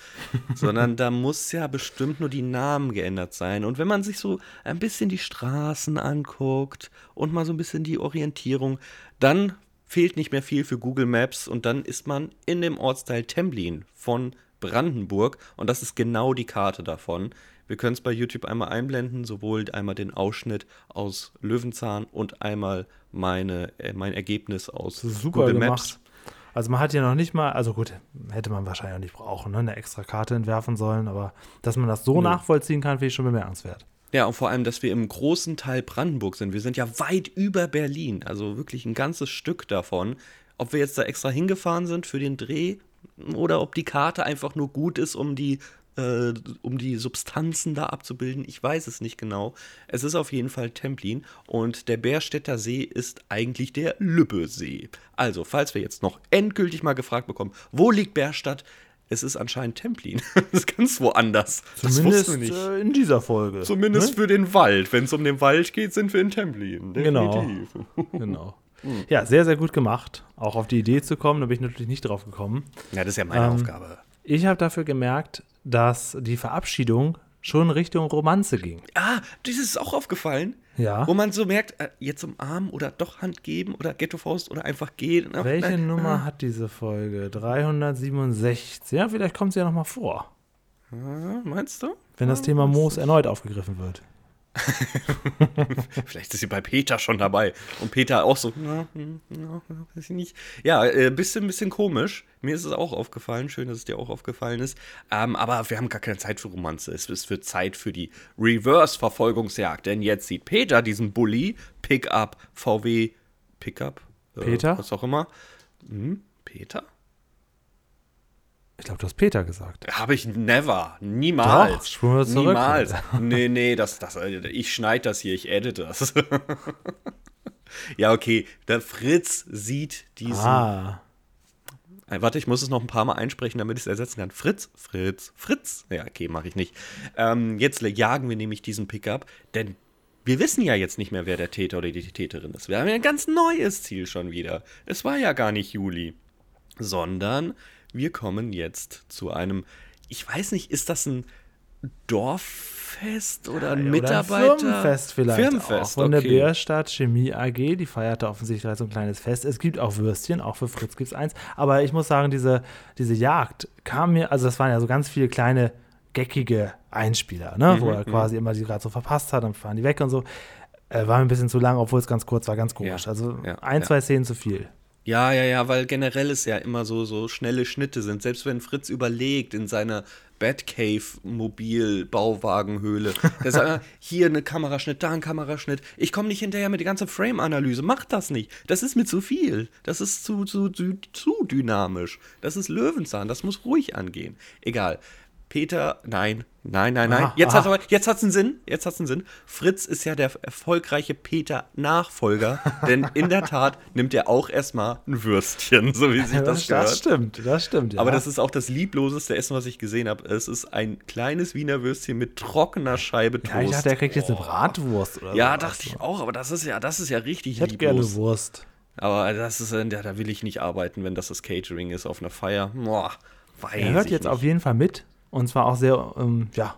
Sondern da muss ja bestimmt nur die Namen geändert sein. Und wenn man sich so ein bisschen die Straßen anguckt und mal so ein bisschen die Orientierung, dann fehlt nicht mehr viel für Google Maps und dann ist man in dem Ortsteil Templin von Brandenburg und das ist genau die Karte davon. Wir können es bei YouTube einmal einblenden, sowohl einmal den Ausschnitt aus Löwenzahn und einmal meine, äh, mein Ergebnis aus Super Google gemacht. Also man hat ja noch nicht mal, also gut, hätte man wahrscheinlich auch nicht brauchen, ne, eine extra Karte entwerfen sollen, aber dass man das so Nö. nachvollziehen kann, finde ich schon bemerkenswert. Ja, und vor allem, dass wir im großen Teil Brandenburg sind. Wir sind ja weit über Berlin, also wirklich ein ganzes Stück davon. Ob wir jetzt da extra hingefahren sind für den Dreh oder ob die Karte einfach nur gut ist, um die, äh, um die Substanzen da abzubilden, ich weiß es nicht genau. Es ist auf jeden Fall Templin und der Bärstädter See ist eigentlich der Lübbesee. Also, falls wir jetzt noch endgültig mal gefragt bekommen, wo liegt Bärstadt? es ist anscheinend Templin. (laughs) das ist ganz woanders. Zumindest das nicht. Äh, in dieser Folge. Zumindest ne? für den Wald. Wenn es um den Wald geht, sind wir in Templin. Definitiv. Genau. (laughs) genau. Ja, sehr, sehr gut gemacht. Auch auf die Idee zu kommen, da bin ich natürlich nicht drauf gekommen. Ja, das ist ja meine ähm, Aufgabe. Ich habe dafür gemerkt, dass die Verabschiedung schon Richtung Romanze ging. Ah, das ist auch aufgefallen. Ja. Wo man so merkt, äh, jetzt umarmen oder doch Hand geben oder Ghetto-Faust oder einfach gehen. Welche nein. Nummer hat diese Folge? 367. Ja, vielleicht kommt sie ja nochmal vor, Ah, Meinst du? wenn das Thema Moos erneut aufgegriffen wird. (laughs) Vielleicht ist sie bei Peter schon dabei. Und Peter auch so, na, na, weiß ich nicht. Ja, äh, bisschen, bisschen komisch. Mir ist es auch aufgefallen. Schön, dass es dir auch aufgefallen ist. Ähm, aber wir haben gar keine Zeit für Romanze. Es, es wird Zeit für die Reverse-Verfolgungsjagd. Denn jetzt sieht Peter diesen Bulli, Pickup, VW, Pickup, äh, Peter? was auch immer. Hm, Peter? Ich glaube, du hast Peter gesagt. Habe ich never. Niemals. Doch, spulen wir zurück. Niemals. (laughs) Nee, nee, das, das, ich schneide das hier, ich edite das. (laughs) ja, okay. Der Fritz sieht diesen. Ah, Äh, Warte, ich muss es noch ein paar Mal einsprechen, damit ich es ersetzen kann. Fritz, Fritz, Fritz. Ja, okay, mache ich nicht. Ähm, jetzt jagen wir nämlich diesen Pickup, denn wir wissen ja jetzt nicht mehr, wer der Täter oder die Täterin ist. Wir haben ja ein ganz neues Ziel schon wieder. Es war ja gar nicht Juli, sondern wir kommen jetzt zu einem, ich weiß nicht, ist das ein Dorffest oder ein Oder Mitarbeiter? Ein Firmenfest vielleicht Firmenfest, auch. Von der okay. Bärstadt Chemie AG, die feierte offensichtlich so ein kleines Fest. Es gibt auch Würstchen, auch für Fritz gibt es eins. Aber ich muss sagen, diese, diese Jagd kam mir, also das waren ja so ganz viele kleine, geckige Einspieler, ne? Mhm, wo er quasi immer die gerade so verpasst hat, dann fahren die weg und so. Äh, war mir ein bisschen zu lang, obwohl es ganz kurz war, ganz komisch. Ja, also ja, ein, ja. zwei Szenen zu viel. Ja, ja, ja, weil generell es ja immer so, so schnelle Schnitte sind. Selbst wenn Fritz überlegt in seiner Batcave-Mobil-Bauwagenhöhle, der sagt, (laughs) hier eine Kameraschnitt, da ein Kameraschnitt. Ich komme nicht hinterher mit der ganzen Frame-Analyse. Mach das nicht. Das ist mir zu viel. Das ist zu, zu, zu, zu dynamisch. Das ist Löwenzahn. Das muss ruhig angehen. Egal. Peter, nein, nein, nein, nein. Ah, Jetzt ah. jetzt hat's einen Sinn. Jetzt hat's einen Sinn. Fritz ist ja der erfolgreiche Peter-Nachfolger, (laughs) denn in der Tat nimmt er auch erstmal ein Würstchen, so wie sich das, das, gehört. das stimmt, das stimmt. Ja. Aber das ist auch das liebloseste Essen, was ich gesehen habe. Es ist ein kleines Wiener Würstchen mit trockener Scheibe Toast. ja, ich dachte, er kriegt jetzt eine Bratwurst oder ja, sowas. dachte ich auch, aber das ist ja, das ist ja richtig Ich hätte gerne lieblos. Wurst. Aber das ist, äh, da, will ich nicht arbeiten, wenn das das Catering ist auf einer Feier. Boah, weiß Er hört ich jetzt nicht. auf jeden Fall mit und zwar auch sehr, ähm, ja,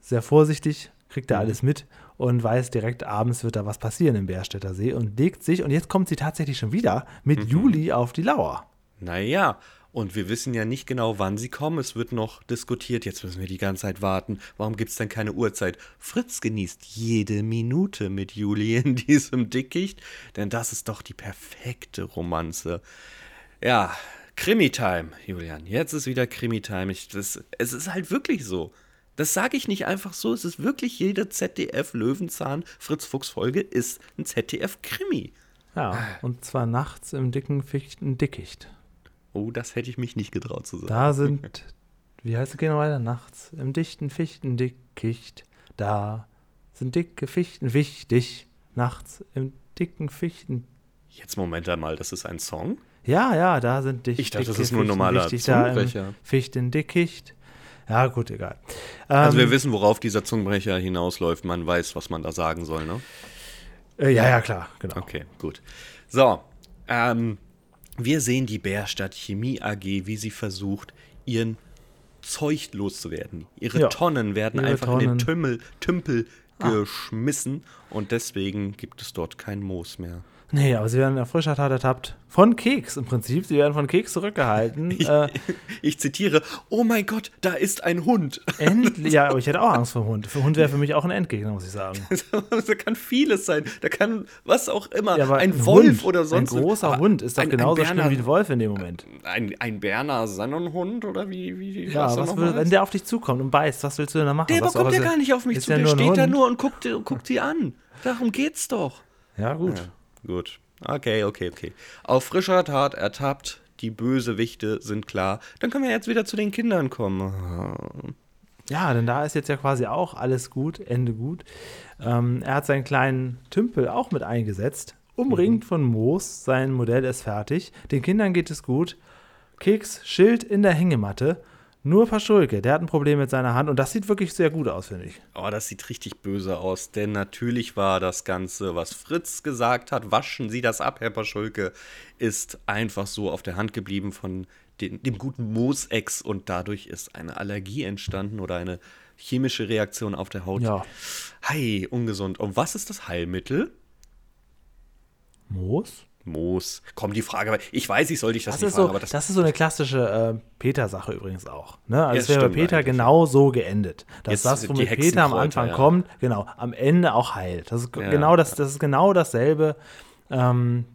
sehr vorsichtig, kriegt Mhm. er alles mit und weiß direkt, abends wird da was passieren im Bärstädter See und legt sich, und jetzt kommt sie tatsächlich schon wieder mit Mhm. Juli auf die Lauer. Naja, und wir wissen ja nicht genau, wann sie kommen. Es wird noch diskutiert. Jetzt müssen wir die ganze Zeit warten. Warum gibt es denn keine Uhrzeit? Fritz genießt jede Minute mit Juli in (laughs) diesem Dickicht, denn das ist doch die perfekte Romanze. Ja, Krimi-Time, Julian. Jetzt ist wieder Krimi-Time. Ich- das- Es ist halt wirklich so. Das sage ich nicht einfach so. Es ist wirklich jede ZDF-Löwenzahn-Fritz-Fuchs-Folge ist ein ZDF-Krimi. Ja, und zwar nachts im dicken Fichten-Dickicht. Oh, das hätte ich mich nicht getraut zu sagen. Da sind, wie heißt es, wir weiter? Nachts im dichten Fichten-Dickicht. Da sind dicke Fichten wichtig. Nachts im dicken Fichten. Jetzt Moment einmal, das ist ein Song? Ja, ja, da sind dicht, Ich dachte, das ist nur ein normaler Zungenbrecher. Fichten-Dickicht. Ja, gut, egal. Also Ähm, wir wissen, worauf dieser Zungenbrecher hinausläuft. Man weiß, was man da sagen soll, ne? äh, ja, ja, klar, genau. Okay, gut. So, ähm, wir sehen die Bärstadt Chemie AG, wie sie versucht, ihren Zeug loszuwerden. Ihre Ja, Tonnen werden ihre einfach in Tonnen. den Tümmel, Tümpel geschmissen und deswegen gibt es dort kein Moos mehr. Nee, aber sie werden auf frischer Tat ertappt. Von Keks im Prinzip. Sie werden von Keks zurückgehalten. (laughs) äh, Ich zitiere, oh mein Gott, da ist ein Hund. endlich, ja, aber ich hätte auch (laughs) Angst vor Hund. Für Hund wäre für mich auch ein Endgegner, muss ich sagen. (laughs) da kann vieles sein. Da kann was auch immer. Ja, aber ein Wolf Hund, oder sonst Ein großer aber Hund ist doch ein- ein genauso Berner- schlimm wie ein Wolf in dem Moment. Ein, ein Berner Sonnenhund oder wie, wie Ja, was was will, wenn der auf dich zukommt und beißt, was willst du denn da machen? Der Was auch- ja gar nicht auf mich zu, ja der ein steht da Hund. nur und guckt, guckt sie an. Darum geht's doch. Ja, gut. Gut. Okay, okay, okay. Auf frischer Tat ertappt, die Bösewichte sind klar. Dann können wir jetzt wieder zu den Kindern kommen. Ja, denn da ist jetzt ja quasi auch alles gut, Ende gut. Ähm, er hat seinen kleinen Tümpel auch mit eingesetzt, umringt von Moos. Sein Modell ist fertig. Den Kindern geht es gut. Keks, Schild in der Hängematte. Nur Paschulke, der hat ein Problem mit seiner Hand und das sieht wirklich sehr gut aus, finde ich. Oh, das sieht richtig böse aus, denn natürlich war das Ganze, was Fritz gesagt hat, waschen Sie das ab, Herr Paschulke, ist einfach so auf der Hand geblieben von den, dem guten Moosex und dadurch ist eine Allergie entstanden oder eine chemische Reaktion auf der Haut. Ja. Hi, ungesund. Und was ist das Heilmittel? Moos? Moos. Komm, die Frage, weil ich weiß, ich soll dich das, Das nicht ist, fragen, so, aber das, das, ist so eine klassische äh, Peter-Sache übrigens auch. Ne? Also es wäre bei Peter eigentlich. genau so geendet. Dass Jetzt das, womit Peter am Anfang ja. kommt, genau, am Ende auch heilt. Das ist, Ja. genau, das, das ist genau dasselbe. Ähm,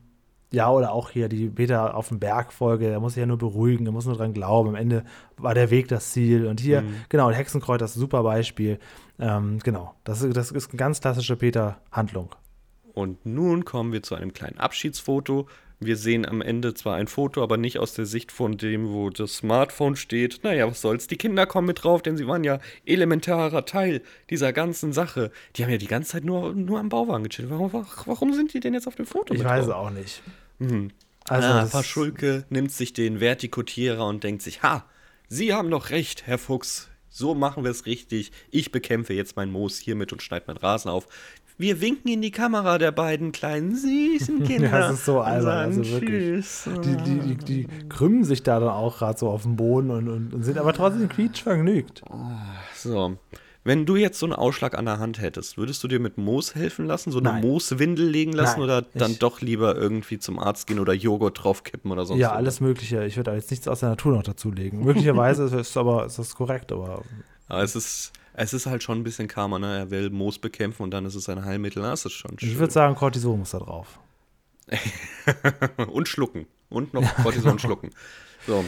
ja, oder auch hier die Peter auf dem Berg-Folge, der muss sich ja nur beruhigen, der muss nur dran glauben. Am Ende war der Weg das Ziel. Und hier, Mhm. genau, Hexenkreuz, das ist ein super Beispiel. Ähm, genau, das, ist- das ist eine ganz klassische Peter-Handlung. Und nun kommen wir zu einem kleinen Abschiedsfoto. Wir sehen am Ende zwar ein Foto, aber nicht aus der Sicht von dem, wo das Smartphone steht. Naja, was soll's. Die Kinder kommen mit drauf, denn sie waren ja elementarer Teil dieser ganzen Sache. Die haben ja die ganze Zeit nur, nur am Bauwagen gechillt. Warum, warum sind die denn jetzt auf dem Foto Ich weiß drauf? auch nicht. Mhm. Also, ah, das- Paschulke nimmt sich den Vertikutierer und denkt sich, ha, Sie haben doch recht, Herr Fuchs. So machen wir es richtig. Ich bekämpfe jetzt mein Moos hiermit und schneide meinen Rasen auf. Wir winken in die Kamera der beiden kleinen süßen (laughs) Kinder. Ja, das ist so albern, also wirklich. Tschüss. Die, die, die, die krümmen sich da dann auch gerade so auf dem Boden und, und, und sind aber trotzdem quietschvergnügt. So. Wenn du jetzt so einen Ausschlag an der Hand hättest, würdest du dir mit Moos helfen lassen, so eine Nein. Mooswindel legen lassen Nein, oder dann ich- doch lieber irgendwie zum Arzt gehen oder Joghurt draufkippen oder sonst Ja, was? alles Mögliche. Ich würde da jetzt nichts aus der Natur noch dazulegen. Möglicherweise (laughs) ist, aber, ist das korrekt, aber Aber es ist, es ist halt schon ein bisschen Karma, ne? Er will Moos bekämpfen und dann ist es ein Heilmittel. Das ist schon schön. ich würde sagen, Cortison muss da drauf. (laughs) und schlucken. Und noch Cortison (laughs) schlucken. So.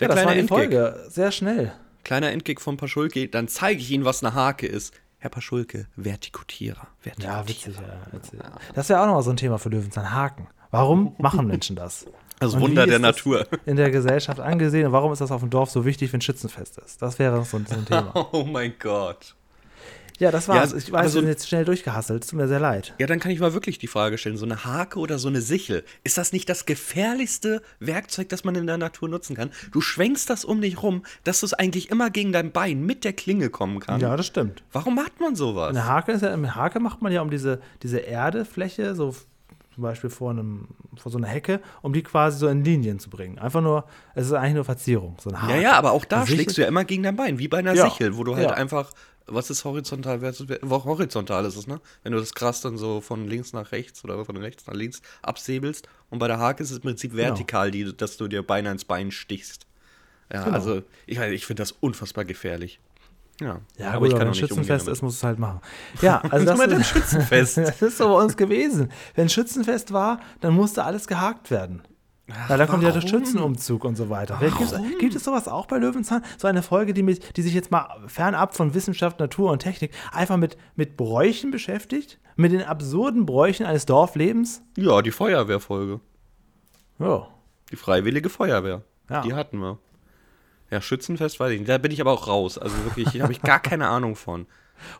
Der ja, das war die Endgag. Folge. Sehr schnell. Kleiner Endgag von Paschulke. Dann zeige ich Ihnen, was eine Hake ist. Herr Paschulke, Vertikutierer. Vertikutierer. Ja, witzig, ja, witzig. Das ist ja auch noch mal so ein Thema für Löwenzahn. Haken. Warum machen Menschen das? Das Und Wunder der Natur. (laughs) In der Gesellschaft angesehen. Und warum ist das auf dem Dorf so wichtig, wenn Schützenfest ist? Das wäre so ein, so ein Thema. (laughs) Oh mein Gott. Ja, das war's. Ja, ich weiß, so- wir sind jetzt schnell durchgehasselt. Es tut mir sehr leid. Ja, dann kann ich mal wirklich die Frage stellen: So eine Hake oder so eine Sichel, ist das nicht das gefährlichste Werkzeug, das man in der Natur nutzen kann? Du schwenkst das um dich rum, dass du es eigentlich immer gegen dein Bein mit der Klinge kommen kann. Ja, das stimmt. Warum macht man sowas? Eine Hake ist ja, eine Hake macht man ja um diese, diese Erdefläche, so zum Beispiel vor, einem, vor so einer Hecke, um die quasi so in Linien zu bringen. Einfach nur, es ist eigentlich nur Verzierung. So eine Hake. Ja, ja, aber auch da Sichel- schlägst du ja immer gegen dein Bein, wie bei einer Ja, Sichel, wo du halt ja. einfach, was ist horizontal versus ver- horizontal ist es, ne? Wenn du das krass dann so von links nach rechts oder von rechts nach links absäbelst und bei der Hake ist es im Prinzip Genau. vertikal, die, dass du dir Beine ins Bein stichst. Ja, Genau. also ich, ich finde das unfassbar gefährlich. Ja, Ja, aber gut, ich kann wenn auch nicht umgehen Schützenfest ist, muss es halt machen. Ja, (laughs) also (laughs) das ist, Schützenfest. das ist so bei uns gewesen. Wenn Schützenfest war, dann musste alles gehakt werden. Weil dann kommt ja der? Schützenumzug und so weiter. Gibt's, gibt es sowas auch bei Löwenzahn? So eine Folge, die, mit, die sich jetzt mal fernab von Wissenschaft, Natur und Technik einfach mit, mit Bräuchen beschäftigt? Mit den absurden Bräuchen eines Dorflebens? Ja, die Feuerwehrfolge. Ja. Die Freiwillige Feuerwehr. Ja. Die hatten wir. Ja, Schützenfest weiß ich nicht. Da bin ich aber auch raus. Also wirklich, da habe ich gar keine Ahnung von.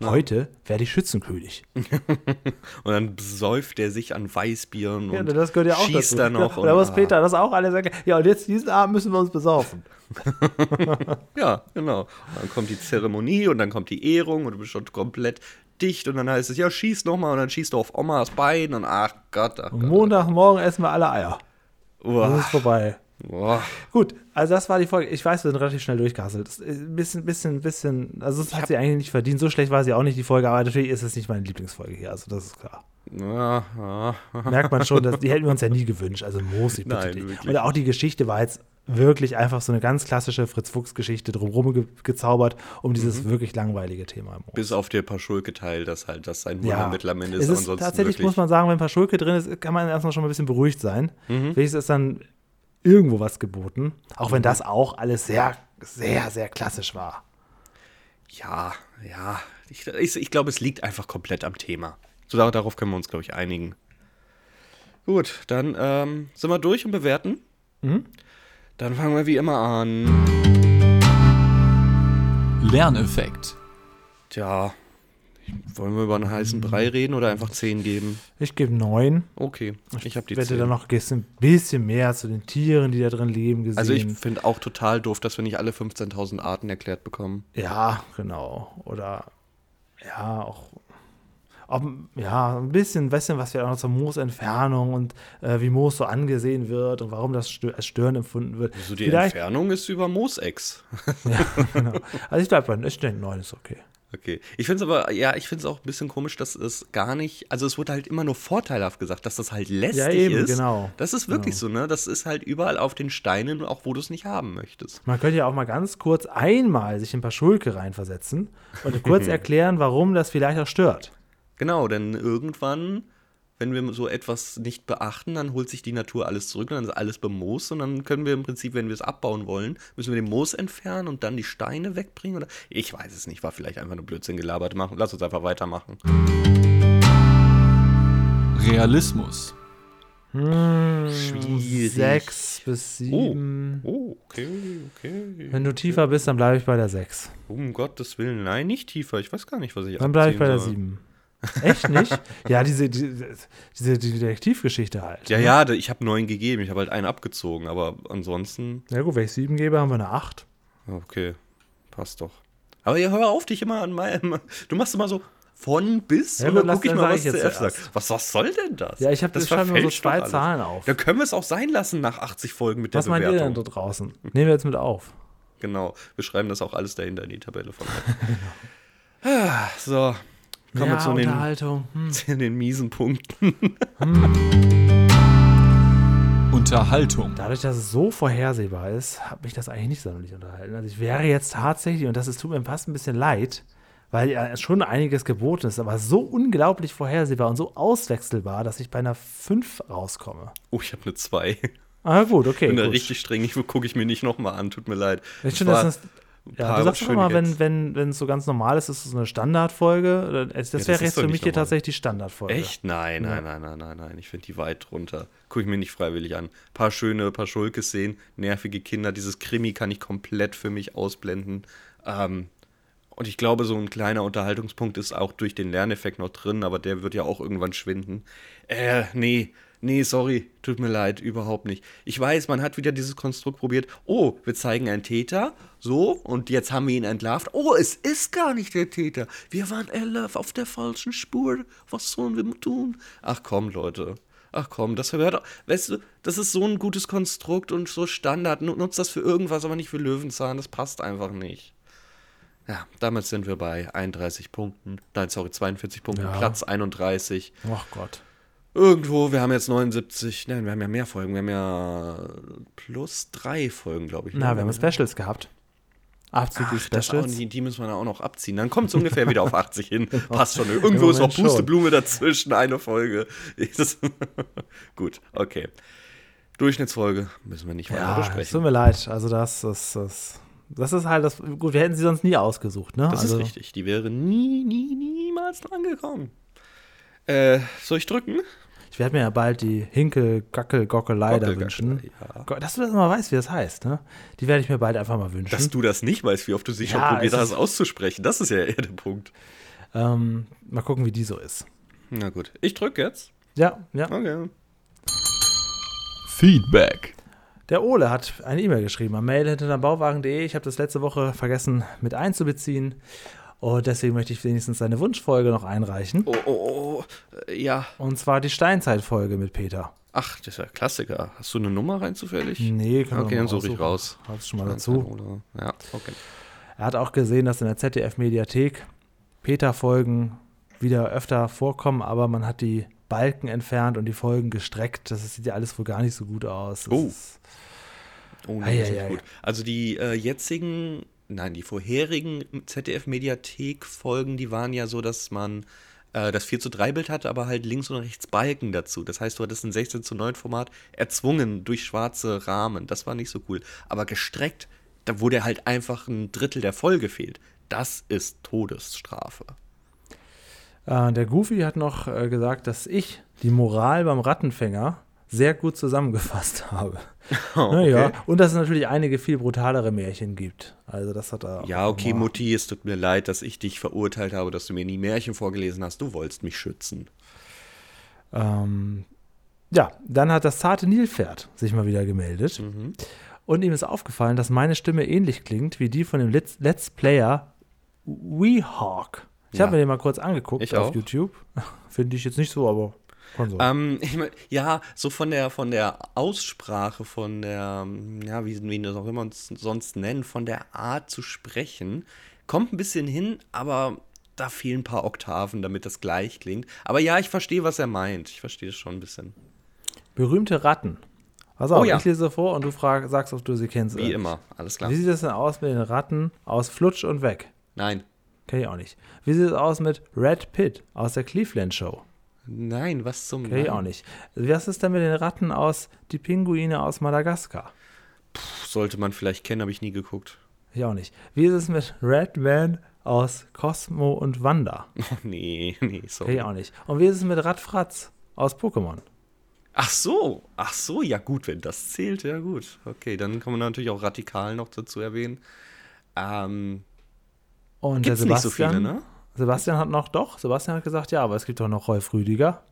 Heute werde ich Schützenkönig. (laughs) Und dann säuft er sich an Weißbieren Ja, und das gehört ja auch schießt dazu. da noch. Ja, da muss und, Peter das auch alle sagen. Ja, und jetzt diesen Abend müssen wir uns besaufen. ah, (laughs) ja, genau. Und dann kommt die Zeremonie und dann kommt die Ehrung und du bist schon komplett dicht und dann heißt es, ja, schieß nochmal und dann schießt du auf Omas Bein und ach Gott, ach Gott. Montagmorgen essen wir alle Eier. Das Uah, ist vorbei. Uah. Gut, also das war die Folge. Ich weiß, wir sind relativ schnell durchgehasselt. Ein bisschen, bisschen, bisschen, also das hat sie eigentlich nicht verdient. So schlecht war sie auch nicht, die Folge, aber natürlich ist es nicht meine Lieblingsfolge hier. Also das ist klar. Ja, ja. Merkt man schon, dass, (laughs) die hätten wir uns ja nie gewünscht. Also Moos, ich bitte Nein, dich. wirklich. Und auch die Geschichte war jetzt wirklich einfach so eine ganz klassische Fritz-Fuchs-Geschichte drumherum ge gezaubert, um dieses wirklich langweilige Thema. Bis auf der Paschulke-Teil, dass halt das ein Ja, Wundermittel am Ende ist. ist tatsächlich, muss man sagen, wenn Paschulke drin ist, kann man erstmal schon mal ein bisschen beruhigt sein. Mhm. Wenigstens ist dann irgendwo was geboten. Auch wenn das auch alles sehr, sehr, sehr klassisch war. Ja, ja. Ich, ich, ich glaube, es liegt einfach komplett am Thema. So, dar- darauf können wir uns, glaube ich, einigen. Gut, dann ähm, sind wir durch und bewerten. Mhm. Dann fangen wir wie immer an. Lerneffekt. Tja, wollen wir über einen heißen Brei reden oder einfach 10 geben? Ich gebe neun. Okay, ich habe die Ich werde 10. dann noch ein bisschen mehr zu den Tieren, die da drin leben, gesehen. also ich finde auch total doof, dass wir nicht alle 15.000 Arten erklärt bekommen. ja, genau. Oder ja, auch. ob, ja, ein bisschen, bisschen was wir auch noch zur Moosentfernung und äh, wie Moos so angesehen wird und warum das stö als störend empfunden wird. Also die Vielleicht, Entfernung ist über Moosex. (laughs) ja, genau. Also ich bleibe bei, ich denke, 9 ist okay. Okay. Ich finde es aber, ja, ich finde es auch ein bisschen komisch, dass es gar nicht, also es wurde halt immer nur vorteilhaft gesagt, dass das halt lästig ja, eben, ist. genau. Das ist wirklich genau. so, ne? Das ist halt überall auf den Steinen, auch wo du es nicht haben möchtest. Man könnte ja auch mal ganz kurz einmal sich in ein paar Schulke reinversetzen und kurz (laughs) erklären, warum das vielleicht auch stört. Genau, denn irgendwann wenn wir so etwas nicht beachten, dann holt sich die Natur alles zurück und dann ist alles bemoost und dann können wir im Prinzip, wenn wir es abbauen wollen, müssen wir den Moos entfernen und dann die Steine wegbringen oder ich weiß es nicht, war vielleicht einfach nur Blödsinn gelabert. Machen. Lass uns einfach weitermachen. Realismus. Hm, Schwierig. Sechs bis sieben. Oh, oh, okay, okay. Wenn du tiefer bist, dann bleibe ich bei der sechs. Um Gottes Willen, nein, nicht tiefer. Ich weiß gar nicht, was ich Dann bleibe ich bei soll. der sieben. Echt nicht? ja, diese, diese, diese Detektivgeschichte halt. Ja, ne? ja, ich habe neun gegeben. Ich habe halt einen abgezogen, aber ansonsten. Ja, gut, wenn ich sieben gebe, haben wir eine acht. Okay, passt doch. Aber ja, hör auf, dich immer an meinem. Du machst immer so von bis ja, und dann guck ich mal, was CF sagt. Was, was soll denn das? Ja, ich habe das schreibe nur so zwei Zahlen auf. Da können wir es auch sein lassen nach 80 Folgen mit was der Bewertung. Was meint ihr denn da draußen? Nehmen wir jetzt mit auf. Genau, wir schreiben das auch alles dahinter in die Tabelle von. (laughs) ah, so, Kommen ja, wir zu den, Unterhaltung. Hm. (laughs) zu den miesen Punkten. Unterhaltung. Dadurch, dass es so vorhersehbar ist, hat mich das eigentlich nicht sonderlich unterhalten. Also ich wäre jetzt tatsächlich, und das ist, tut mir fast ein bisschen leid, weil ja schon einiges geboten ist, aber so unglaublich vorhersehbar und so auswechselbar, dass ich bei einer 5 rauskomme. Oh, ich habe eine 2. Ah, gut, okay. Ich bin gut. da richtig streng, ich gucke ich mir nicht nochmal an, tut mir leid. Ich finde, das ist ja, du sagst doch immer, wenn, wenn, wenn es so ganz normal ist, ist es eine Standardfolge. Das, das ja, wäre jetzt für mich hier tatsächlich die Standardfolge. Echt? Nein, nein, nein, nein, nein, nein. Ich finde die weit drunter. Gucke ich mir nicht freiwillig an. Paar schöne, paar Schulkes sehen, nervige Kinder. Dieses Krimi kann ich komplett für mich ausblenden. Ähm, und ich glaube, so ein kleiner Unterhaltungspunkt ist auch durch den Lerneffekt noch drin, aber der wird ja auch irgendwann schwinden. Äh, nee, Nee, sorry, tut mir leid, überhaupt nicht. Ich weiß, man hat wieder dieses Konstrukt probiert. Oh, wir zeigen einen Täter, so, und jetzt haben wir ihn entlarvt. Oh, es ist gar nicht der Täter. Wir waren auf der falschen Spur. Was sollen wir tun? Ach komm, Leute. Ach komm, das hört, weißt du, das ist so ein gutes Konstrukt und so Standard. Nutzt das für irgendwas, aber nicht für Löwenzahn. Das passt einfach nicht. Ja, damit sind wir bei 31 Punkten. Nein, sorry, 42 Punkten. Ja. Platz 31. Ach Gott irgendwo, wir haben jetzt 79, nein, wir haben ja mehr Folgen, wir haben ja plus drei Folgen, glaube ich. Na, wir haben Specials gehabt. Abzüglich Specials. Die, die, müssen wir dann auch noch abziehen. Dann kommt es ungefähr wieder auf 80 hin. (laughs) Passt schon. Irgendwo ist noch Pusteblume dazwischen, eine Folge. (laughs) Gut, okay. Durchschnittsfolge müssen wir nicht weiter ja, besprechen. Tut mir leid. Also das, das, das, das ist halt das. Gut, wir hätten sie sonst nie ausgesucht, ne? Das also, ist richtig. Die wäre nie, nie, niemals dran gekommen. Äh, soll ich drücken? Ich werde mir ja bald die Hinkel-Gackel-Gockelei da wünschen. Ja. Dass du das mal weißt, wie das heißt, ne? Die werde ich mir bald einfach mal wünschen. Dass du das nicht weißt, wie oft du sie ja, schon probiert hast auszusprechen, das ist ja eher der Punkt. Ähm, mal gucken, wie die so ist. Na gut. Ich drücke jetzt. Ja, ja. Okay. Feedback. Der Ole hat eine E-Mail geschrieben am Mail hinter bauwagen.de. Ich habe das letzte Woche vergessen mit einzubeziehen. Und deswegen möchte ich wenigstens seine Wunschfolge noch einreichen. Oh, oh, oh, ja. Und zwar die Steinzeitfolge mit Peter. Ach, das ist ja Klassiker. Hast du eine Nummer rein zufällig? Nee, kann Okay, dann suche ich raus. Hast schon mal dazu. Ja, okay. Er hat auch gesehen, dass in der ZDF-Mediathek Peter-Folgen wieder öfter vorkommen, aber man hat die Balken entfernt und die Folgen gestreckt. Das sieht ja alles wohl gar nicht so gut aus. Das oh. Oh, nee, das ist gut. Also die äh, jetzigen nein, die vorherigen ZDF-Mediathek-Folgen, die waren ja so, dass man äh, das 4 zu 3 Bild hatte, aber halt links und rechts Balken dazu. Das heißt, du hattest ein 16 zu 9 Format erzwungen durch schwarze Rahmen. Das war nicht so cool. Aber gestreckt, da wurde halt einfach ein Drittel der Folge fehlt. Das ist Todesstrafe. Äh, der Goofy hat noch äh, gesagt, dass ich die Moral beim Rattenfänger sehr gut zusammengefasst (laughs) habe. Oh, okay. ja, und dass es natürlich einige viel brutalere Märchen gibt. Also das hat er. Ja, okay, gemacht. Mutti, es tut mir leid, dass ich dich verurteilt habe, dass du mir nie Märchen vorgelesen hast. Du wolltest mich schützen. Ähm, ja, dann hat das zarte Nilpferd sich mal wieder gemeldet. Mhm. Und ihm ist aufgefallen, dass meine Stimme ähnlich klingt wie die von dem Let's, Let's Player Weehawk. Ich Ja. habe mir den mal kurz angeguckt Ich auf auch. YouTube. (laughs) Finde ich jetzt nicht so, aber kann so. Ähm, ich mein, ja, so von der von der Aussprache, von der, ja, wie, wie das auch immer sonst nennen, von der Art zu sprechen, kommt ein bisschen hin, aber da fehlen ein paar Oktaven, damit das gleich klingt. Aber ja, ich verstehe, was er meint. Ich verstehe das schon ein bisschen. Berühmte Ratten. Pass auf, Oh ja. ich lese vor und du frag, sagst, ob du sie kennst. Wie immer, alles klar. Wie sieht es denn aus mit den Ratten aus Flutsch und Weg? Nein. Kenn ich auch nicht. Wie sieht es aus mit Red Pitt aus der Cleveland Show? Nein, was zum Kenn ich auch nicht. Was ist denn mit den Ratten aus Die Pinguine aus Madagaskar? Sollte man vielleicht kennen, habe ich nie geguckt. Ich auch nicht. Wie ist es mit Red Man aus Cosmo und Wanda? (laughs) Oh, nee, nee, sorry. auch nicht. Und wie ist es mit Radfratz aus Pokémon? Ach so, ach so, ja gut, wenn das zählt, ja gut. Okay, dann kann man natürlich auch radikal noch dazu erwähnen. Ähm, Und gibt's der nicht so Sebastian, viele, ne? Sebastian hat noch, doch, Sebastian hat gesagt, ja, aber es gibt doch noch Rolf Rüdiger.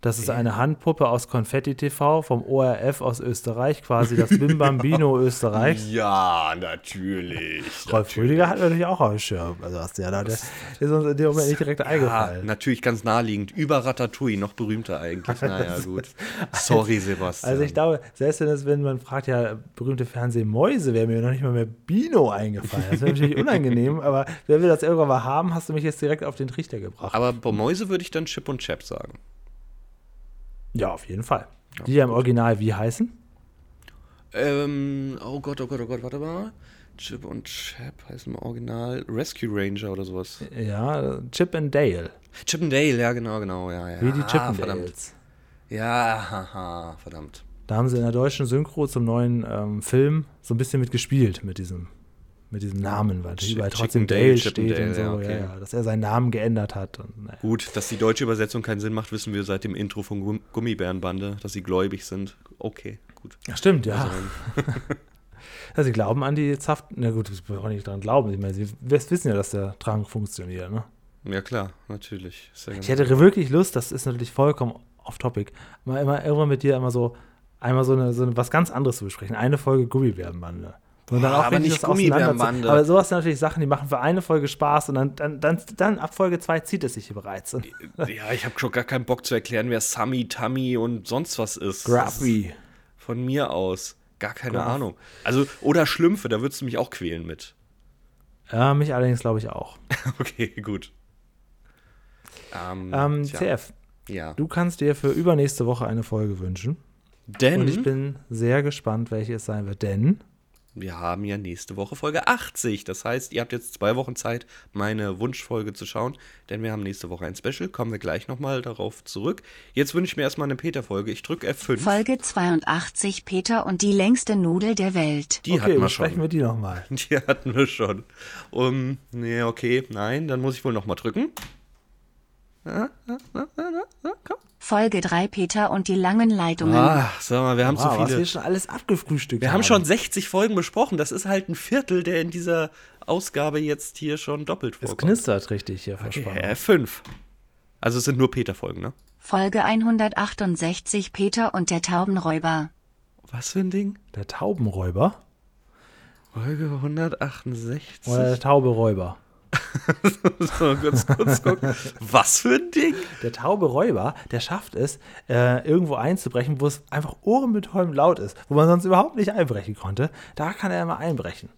Das ist eine Handpuppe aus Konfetti TV vom ORF aus Österreich, quasi das Bim Bambino (laughs) Österreichs. Ja, natürlich. Rolf Rüdiger hat natürlich auch auf dem Schirm. Also hast du ja da, der ist uns in dem Moment nicht direkt Ja, eingefallen. natürlich ganz naheliegend. Über Ratatouille, noch berühmter eigentlich. Naja, gut. (laughs) Sorry, Sebastian. Also ich glaube, selbst wenn, es, wenn man fragt, ja, berühmte Fernsehmäuse, wäre mir noch nicht mal mehr Bino eingefallen. Das wäre natürlich (laughs) unangenehm, aber wenn wir das irgendwann mal haben, hast du mich jetzt direkt auf den Trichter gebracht. Aber bei Mäuse würde ich dann Chip und Chap sagen. Ja, auf jeden Fall. Die ja im Original wie heißen? Ähm, oh Gott, oh Gott, oh Gott, warte mal. Chip und Chap heißen im Original Rescue Ranger oder sowas. Ja, Chip and Dale. Chip and Dale, ja, genau, genau, ja, ja. Wie die Ah, Chip and verdammt. Dales. Ja, haha, verdammt. Da haben sie in der deutschen Synchro zum neuen ähm, Film so ein bisschen mitgespielt mit diesem, mit diesem Namen, weil Ch- überall trotzdem Dale, Dale steht und Dale, so, ja, okay. ja, ja, dass er seinen Namen geändert hat. Und, naja. Gut, dass die deutsche Übersetzung keinen Sinn macht, wissen wir seit dem Intro von Gum- Gummibärenbande, dass sie gläubig sind. Okay, gut. Ja, stimmt, ja. Also, (laughs) Ja, sie glauben an die Zaft. Na gut, will auch nicht dran glauben. Ich meine, sie wissen ja, dass der Trank funktioniert. Ne? ja klar, natürlich. Ja Ich hätte wirklich Lust, das ist natürlich vollkommen off-topic, mal immer irgendwann mit dir immer so einmal so, eine, so eine, was ganz anderes zu besprechen. Eine Folge Gummibärenbande. Dann Boah, auch aber nicht das Gummibärenbande. Aber sowas sind natürlich Sachen, die machen für eine Folge Spaß und dann, dann, dann, dann ab Folge 2 zieht es sich hier bereits. Ja, ich habe schon gar keinen Bock zu erklären, wer Sammy, Tammy und sonst was ist. Gruffy. Von mir aus. Gar keine Gruff. Ahnung. Also, oder Schlümpfe, da würdest du mich auch quälen mit. Ja, mich allerdings glaube ich auch. (laughs) Okay, gut. Ähm, Ähm, CF, ja. du kannst dir für übernächste Woche eine Folge wünschen. Denn Und ich bin sehr gespannt, welche es sein wird. Denn wir haben ja nächste Woche Folge 80. Das heißt, ihr habt jetzt zwei Wochen Zeit, meine Wunschfolge zu schauen. Denn wir haben nächste Woche ein Special. Kommen wir gleich nochmal darauf zurück. Jetzt wünsche ich mir erstmal eine Peter-Folge. Ich drücke F5. Folge 82 Peter und die längste Nudel der Welt. Die okay, hatten wir schon. wir die nochmal. (laughs) Die hatten wir schon. Um, nee, okay, nein, dann muss ich wohl nochmal drücken. Folge 3 Peter und die langen Leitungen. Ah, sag mal, wir haben Wow, zu was viele. wir schon alles abgefrühstückt Wir haben schon 60 Folgen besprochen. Das ist halt ein Viertel, der in dieser Ausgabe jetzt hier schon doppelt Es vorkommt. knistert richtig hier vor Spannung. Äh, fünf. Also es sind nur Peter-Folgen, ne? Folge 168 Peter und der Taubenräuber. Was für ein Ding? Der Taubenräuber Folge 168. oder der Tauberäuber? (laughs) so, kurz, kurz gucken. Was für ein Ding? Der Tauberäuber, der schafft es, äh, irgendwo einzubrechen, wo es einfach ohrenbetäubend laut ist, wo man sonst überhaupt nicht einbrechen konnte. Da kann er immer einbrechen.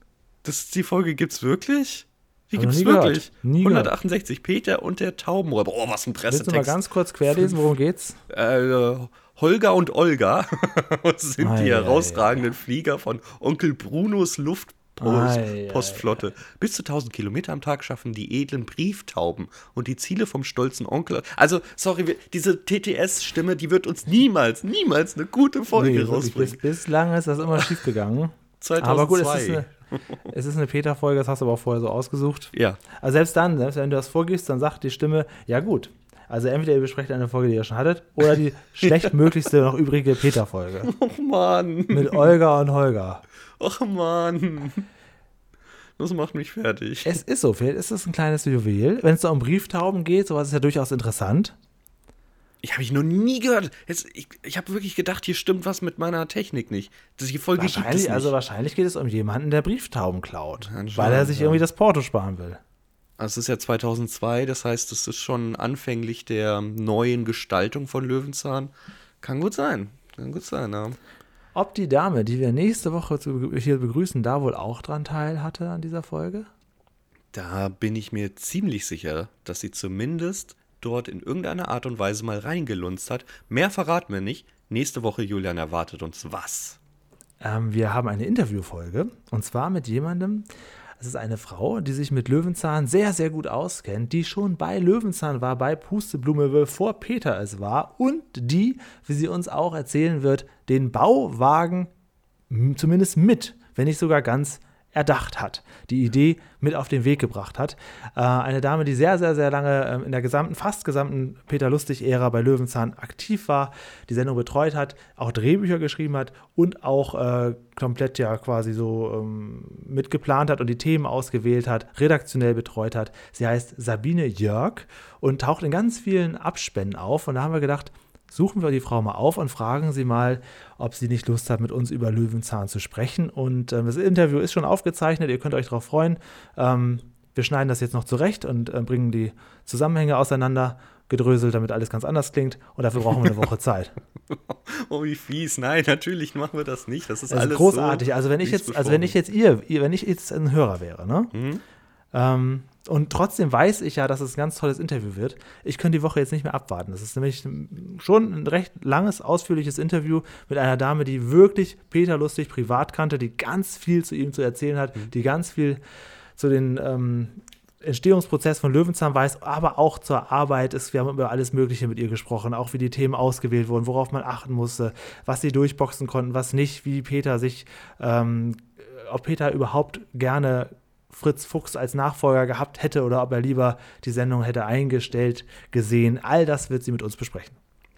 Das, die Folge gibt's wirklich? Die noch gibt's wirklich? Nie gehört. 168 Peter und der Taubenräuber. Oh, was ein Willst du mal Pressetext. ganz kurz querlesen, worum geht's? äh, Holger und Olga (laughs) sind Ei, die herausragenden Flieger von Onkel Brunos Luftpostflotte. Postflotte. Bis zu 1000 Kilometer am Tag schaffen die edlen Brieftauben und die Ziele vom stolzen Onkel. Also, sorry, diese TTS-Stimme, die wird uns niemals, niemals eine gute Folge Nee, rausbringen. bislang ist das immer schief gegangen. 2002. (laughs) Aber gut, es ist eine, es ist eine Peter-Folge, das hast du aber auch vorher so ausgesucht. Ja. Also selbst dann, selbst wenn du das vorgibst, dann sagt die Stimme, ja gut. Also entweder ihr besprecht eine Folge, die ihr schon hattet, oder die (laughs) schlechtmöglichste noch übrige Peter-Folge. Och Mann. Mit Olga und Holger. Och Mann. Das macht mich fertig. Es ist so, vielleicht ist es ein kleines Juwel. Wenn es da um Brieftauben geht, sowas ist ja durchaus interessant. Ich habe ich noch nie gehört. Jetzt, ich ich habe wirklich gedacht, hier stimmt was mit meiner Technik nicht. Das gibt es Wahrscheinlich, also wahrscheinlich geht es um jemanden, der Brieftauben klaut. Weil er sich ja. irgendwie das Porto sparen will. Also es ist ja 2002, das heißt, es ist schon anfänglich der neuen Gestaltung von Löwenzahn. Kann gut sein. Kann gut sein, ja. Ob die Dame, die wir nächste Woche hier begrüßen, da wohl auch dran teil hatte an dieser Folge? Da bin ich mir ziemlich sicher, dass sie zumindest dort in irgendeiner Art und Weise mal reingelunzt hat. Mehr verraten wir nicht. Nächste Woche, Julian, erwartet uns was? Ähm, wir haben eine Interviewfolge und zwar mit jemandem, es ist eine Frau, die sich mit Löwenzahn sehr, sehr gut auskennt, die schon bei Löwenzahn war, bei Pusteblume, bevor Peter es war und die, wie sie uns auch erzählen wird, den Bauwagen zumindest mit, wenn nicht sogar ganz erdacht hat, die Idee mit auf den Weg gebracht hat. Äh, eine Dame, die sehr, sehr, sehr lange äh, in der gesamten, fast gesamten Peter Lustig-Ära bei Löwenzahn aktiv war, die Sendung betreut hat, auch Drehbücher geschrieben hat und auch äh, komplett ja quasi so ähm, mitgeplant hat und die Themen ausgewählt hat, redaktionell betreut hat. Sie heißt Sabine Jörg und taucht in ganz vielen Abspännen auf. Und da haben wir gedacht, suchen wir die Frau mal auf und fragen sie mal, ob sie nicht Lust hat, mit uns über Löwenzahn zu sprechen. Und äh, das Interview ist schon aufgezeichnet, ihr könnt euch darauf freuen. Ähm, wir schneiden das jetzt noch zurecht und äh, bringen die Zusammenhänge auseinander, gedröselt, damit alles ganz anders klingt. Und dafür brauchen wir eine Woche Zeit. (laughs) oh, wie fies. Nein, natürlich machen wir das nicht. Das ist, ist alles großartig. So, also wenn ich jetzt, also wenn ich jetzt ihr, wenn ich jetzt ein Hörer wäre, ne? Mhm. Ähm, und trotzdem weiß ich ja, dass es ein ganz tolles Interview wird. Ich könnte die Woche jetzt nicht mehr abwarten. Das ist nämlich schon ein recht langes, ausführliches Interview mit einer Dame, die wirklich Peter Lustig privat kannte, die ganz viel zu ihm zu erzählen hat, mhm. die ganz viel zu den ähm, Entstehungsprozess von Löwenzahn weiß, aber auch zur Arbeit ist. Wir haben über alles Mögliche mit ihr gesprochen, auch wie die Themen ausgewählt wurden, worauf man achten musste, was sie durchboxen konnten, was nicht, wie Peter sich, ähm, ob Peter überhaupt gerne Fritz Fuchs als Nachfolger gehabt hätte oder ob er lieber die Sendung hätte eingestellt gesehen. All das wird sie mit uns besprechen.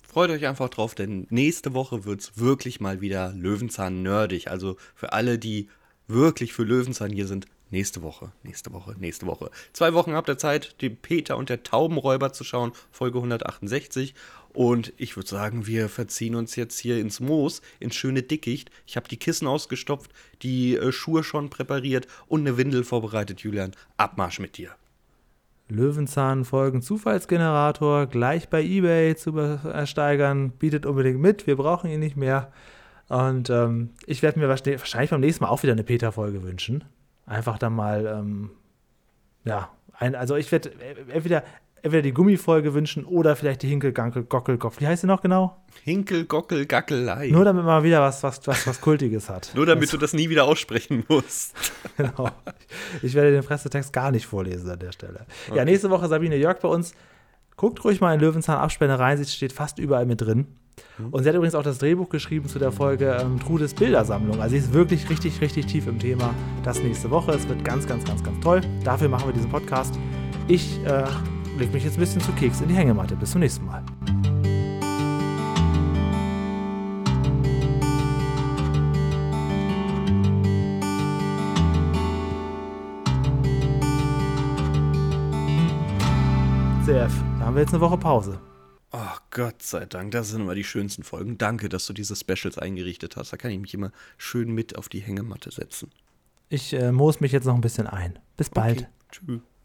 Freut euch einfach drauf, denn nächste Woche wird es wirklich mal wieder Löwenzahn nerdig. Also für alle, die wirklich für Löwenzahn hier sind, nächste Woche, nächste Woche, nächste Woche. Zwei Wochen habt ihr Zeit, den Peter und der Taubenräuber zu schauen, Folge 168. Und ich würde sagen, wir verziehen uns jetzt hier ins Moos, ins schöne Dickicht. Ich habe die Kissen ausgestopft, die äh, Schuhe schon präpariert und eine Windel vorbereitet, Julian. Abmarsch mit dir. Löwenzahn Folgen Zufallsgenerator gleich bei eBay zu ersteigern. Bietet unbedingt mit, wir brauchen ihn nicht mehr. Und ähm, ich werde mir wahrscheinlich beim nächsten Mal auch wieder eine Peter-Folge wünschen. Einfach dann mal, ähm, ja, ein, also ich werde äh, entweder entweder die Gummifolge wünschen oder vielleicht die Hinkel, Gankel, Gockel, Gockel. Wie heißt sie noch genau? Hinkel, Gockel, Gackelei. Nur damit man wieder was, was, was, was Kultiges hat. Nur damit das, du das nie wieder aussprechen musst. (laughs) genau. Ich werde den Pressetext gar nicht vorlesen an der Stelle. Okay. Ja, nächste Woche Sabine Jörg bei uns. Guckt ruhig mal in Löwenzahn Abspende rein, sie steht fast überall mit drin. Und sie hat übrigens auch das Drehbuch geschrieben zu der Folge ähm, Trudes Bildersammlung. Also sie ist wirklich richtig, richtig tief im Thema. Das nächste Woche. Es wird ganz, ganz, ganz, ganz toll. Dafür machen wir diesen Podcast. Ich äh, leg mich jetzt ein bisschen zu Keks in die Hängematte. Bis zum nächsten Mal. CF, da haben wir jetzt eine Woche Pause. Oh Gott sei Dank, das sind immer die schönsten Folgen. Danke, dass du diese Specials eingerichtet hast. Da kann ich mich immer schön mit auf die Hängematte setzen. Ich äh, moos mich jetzt noch ein bisschen ein. Bis bald. Okay. Tschüss.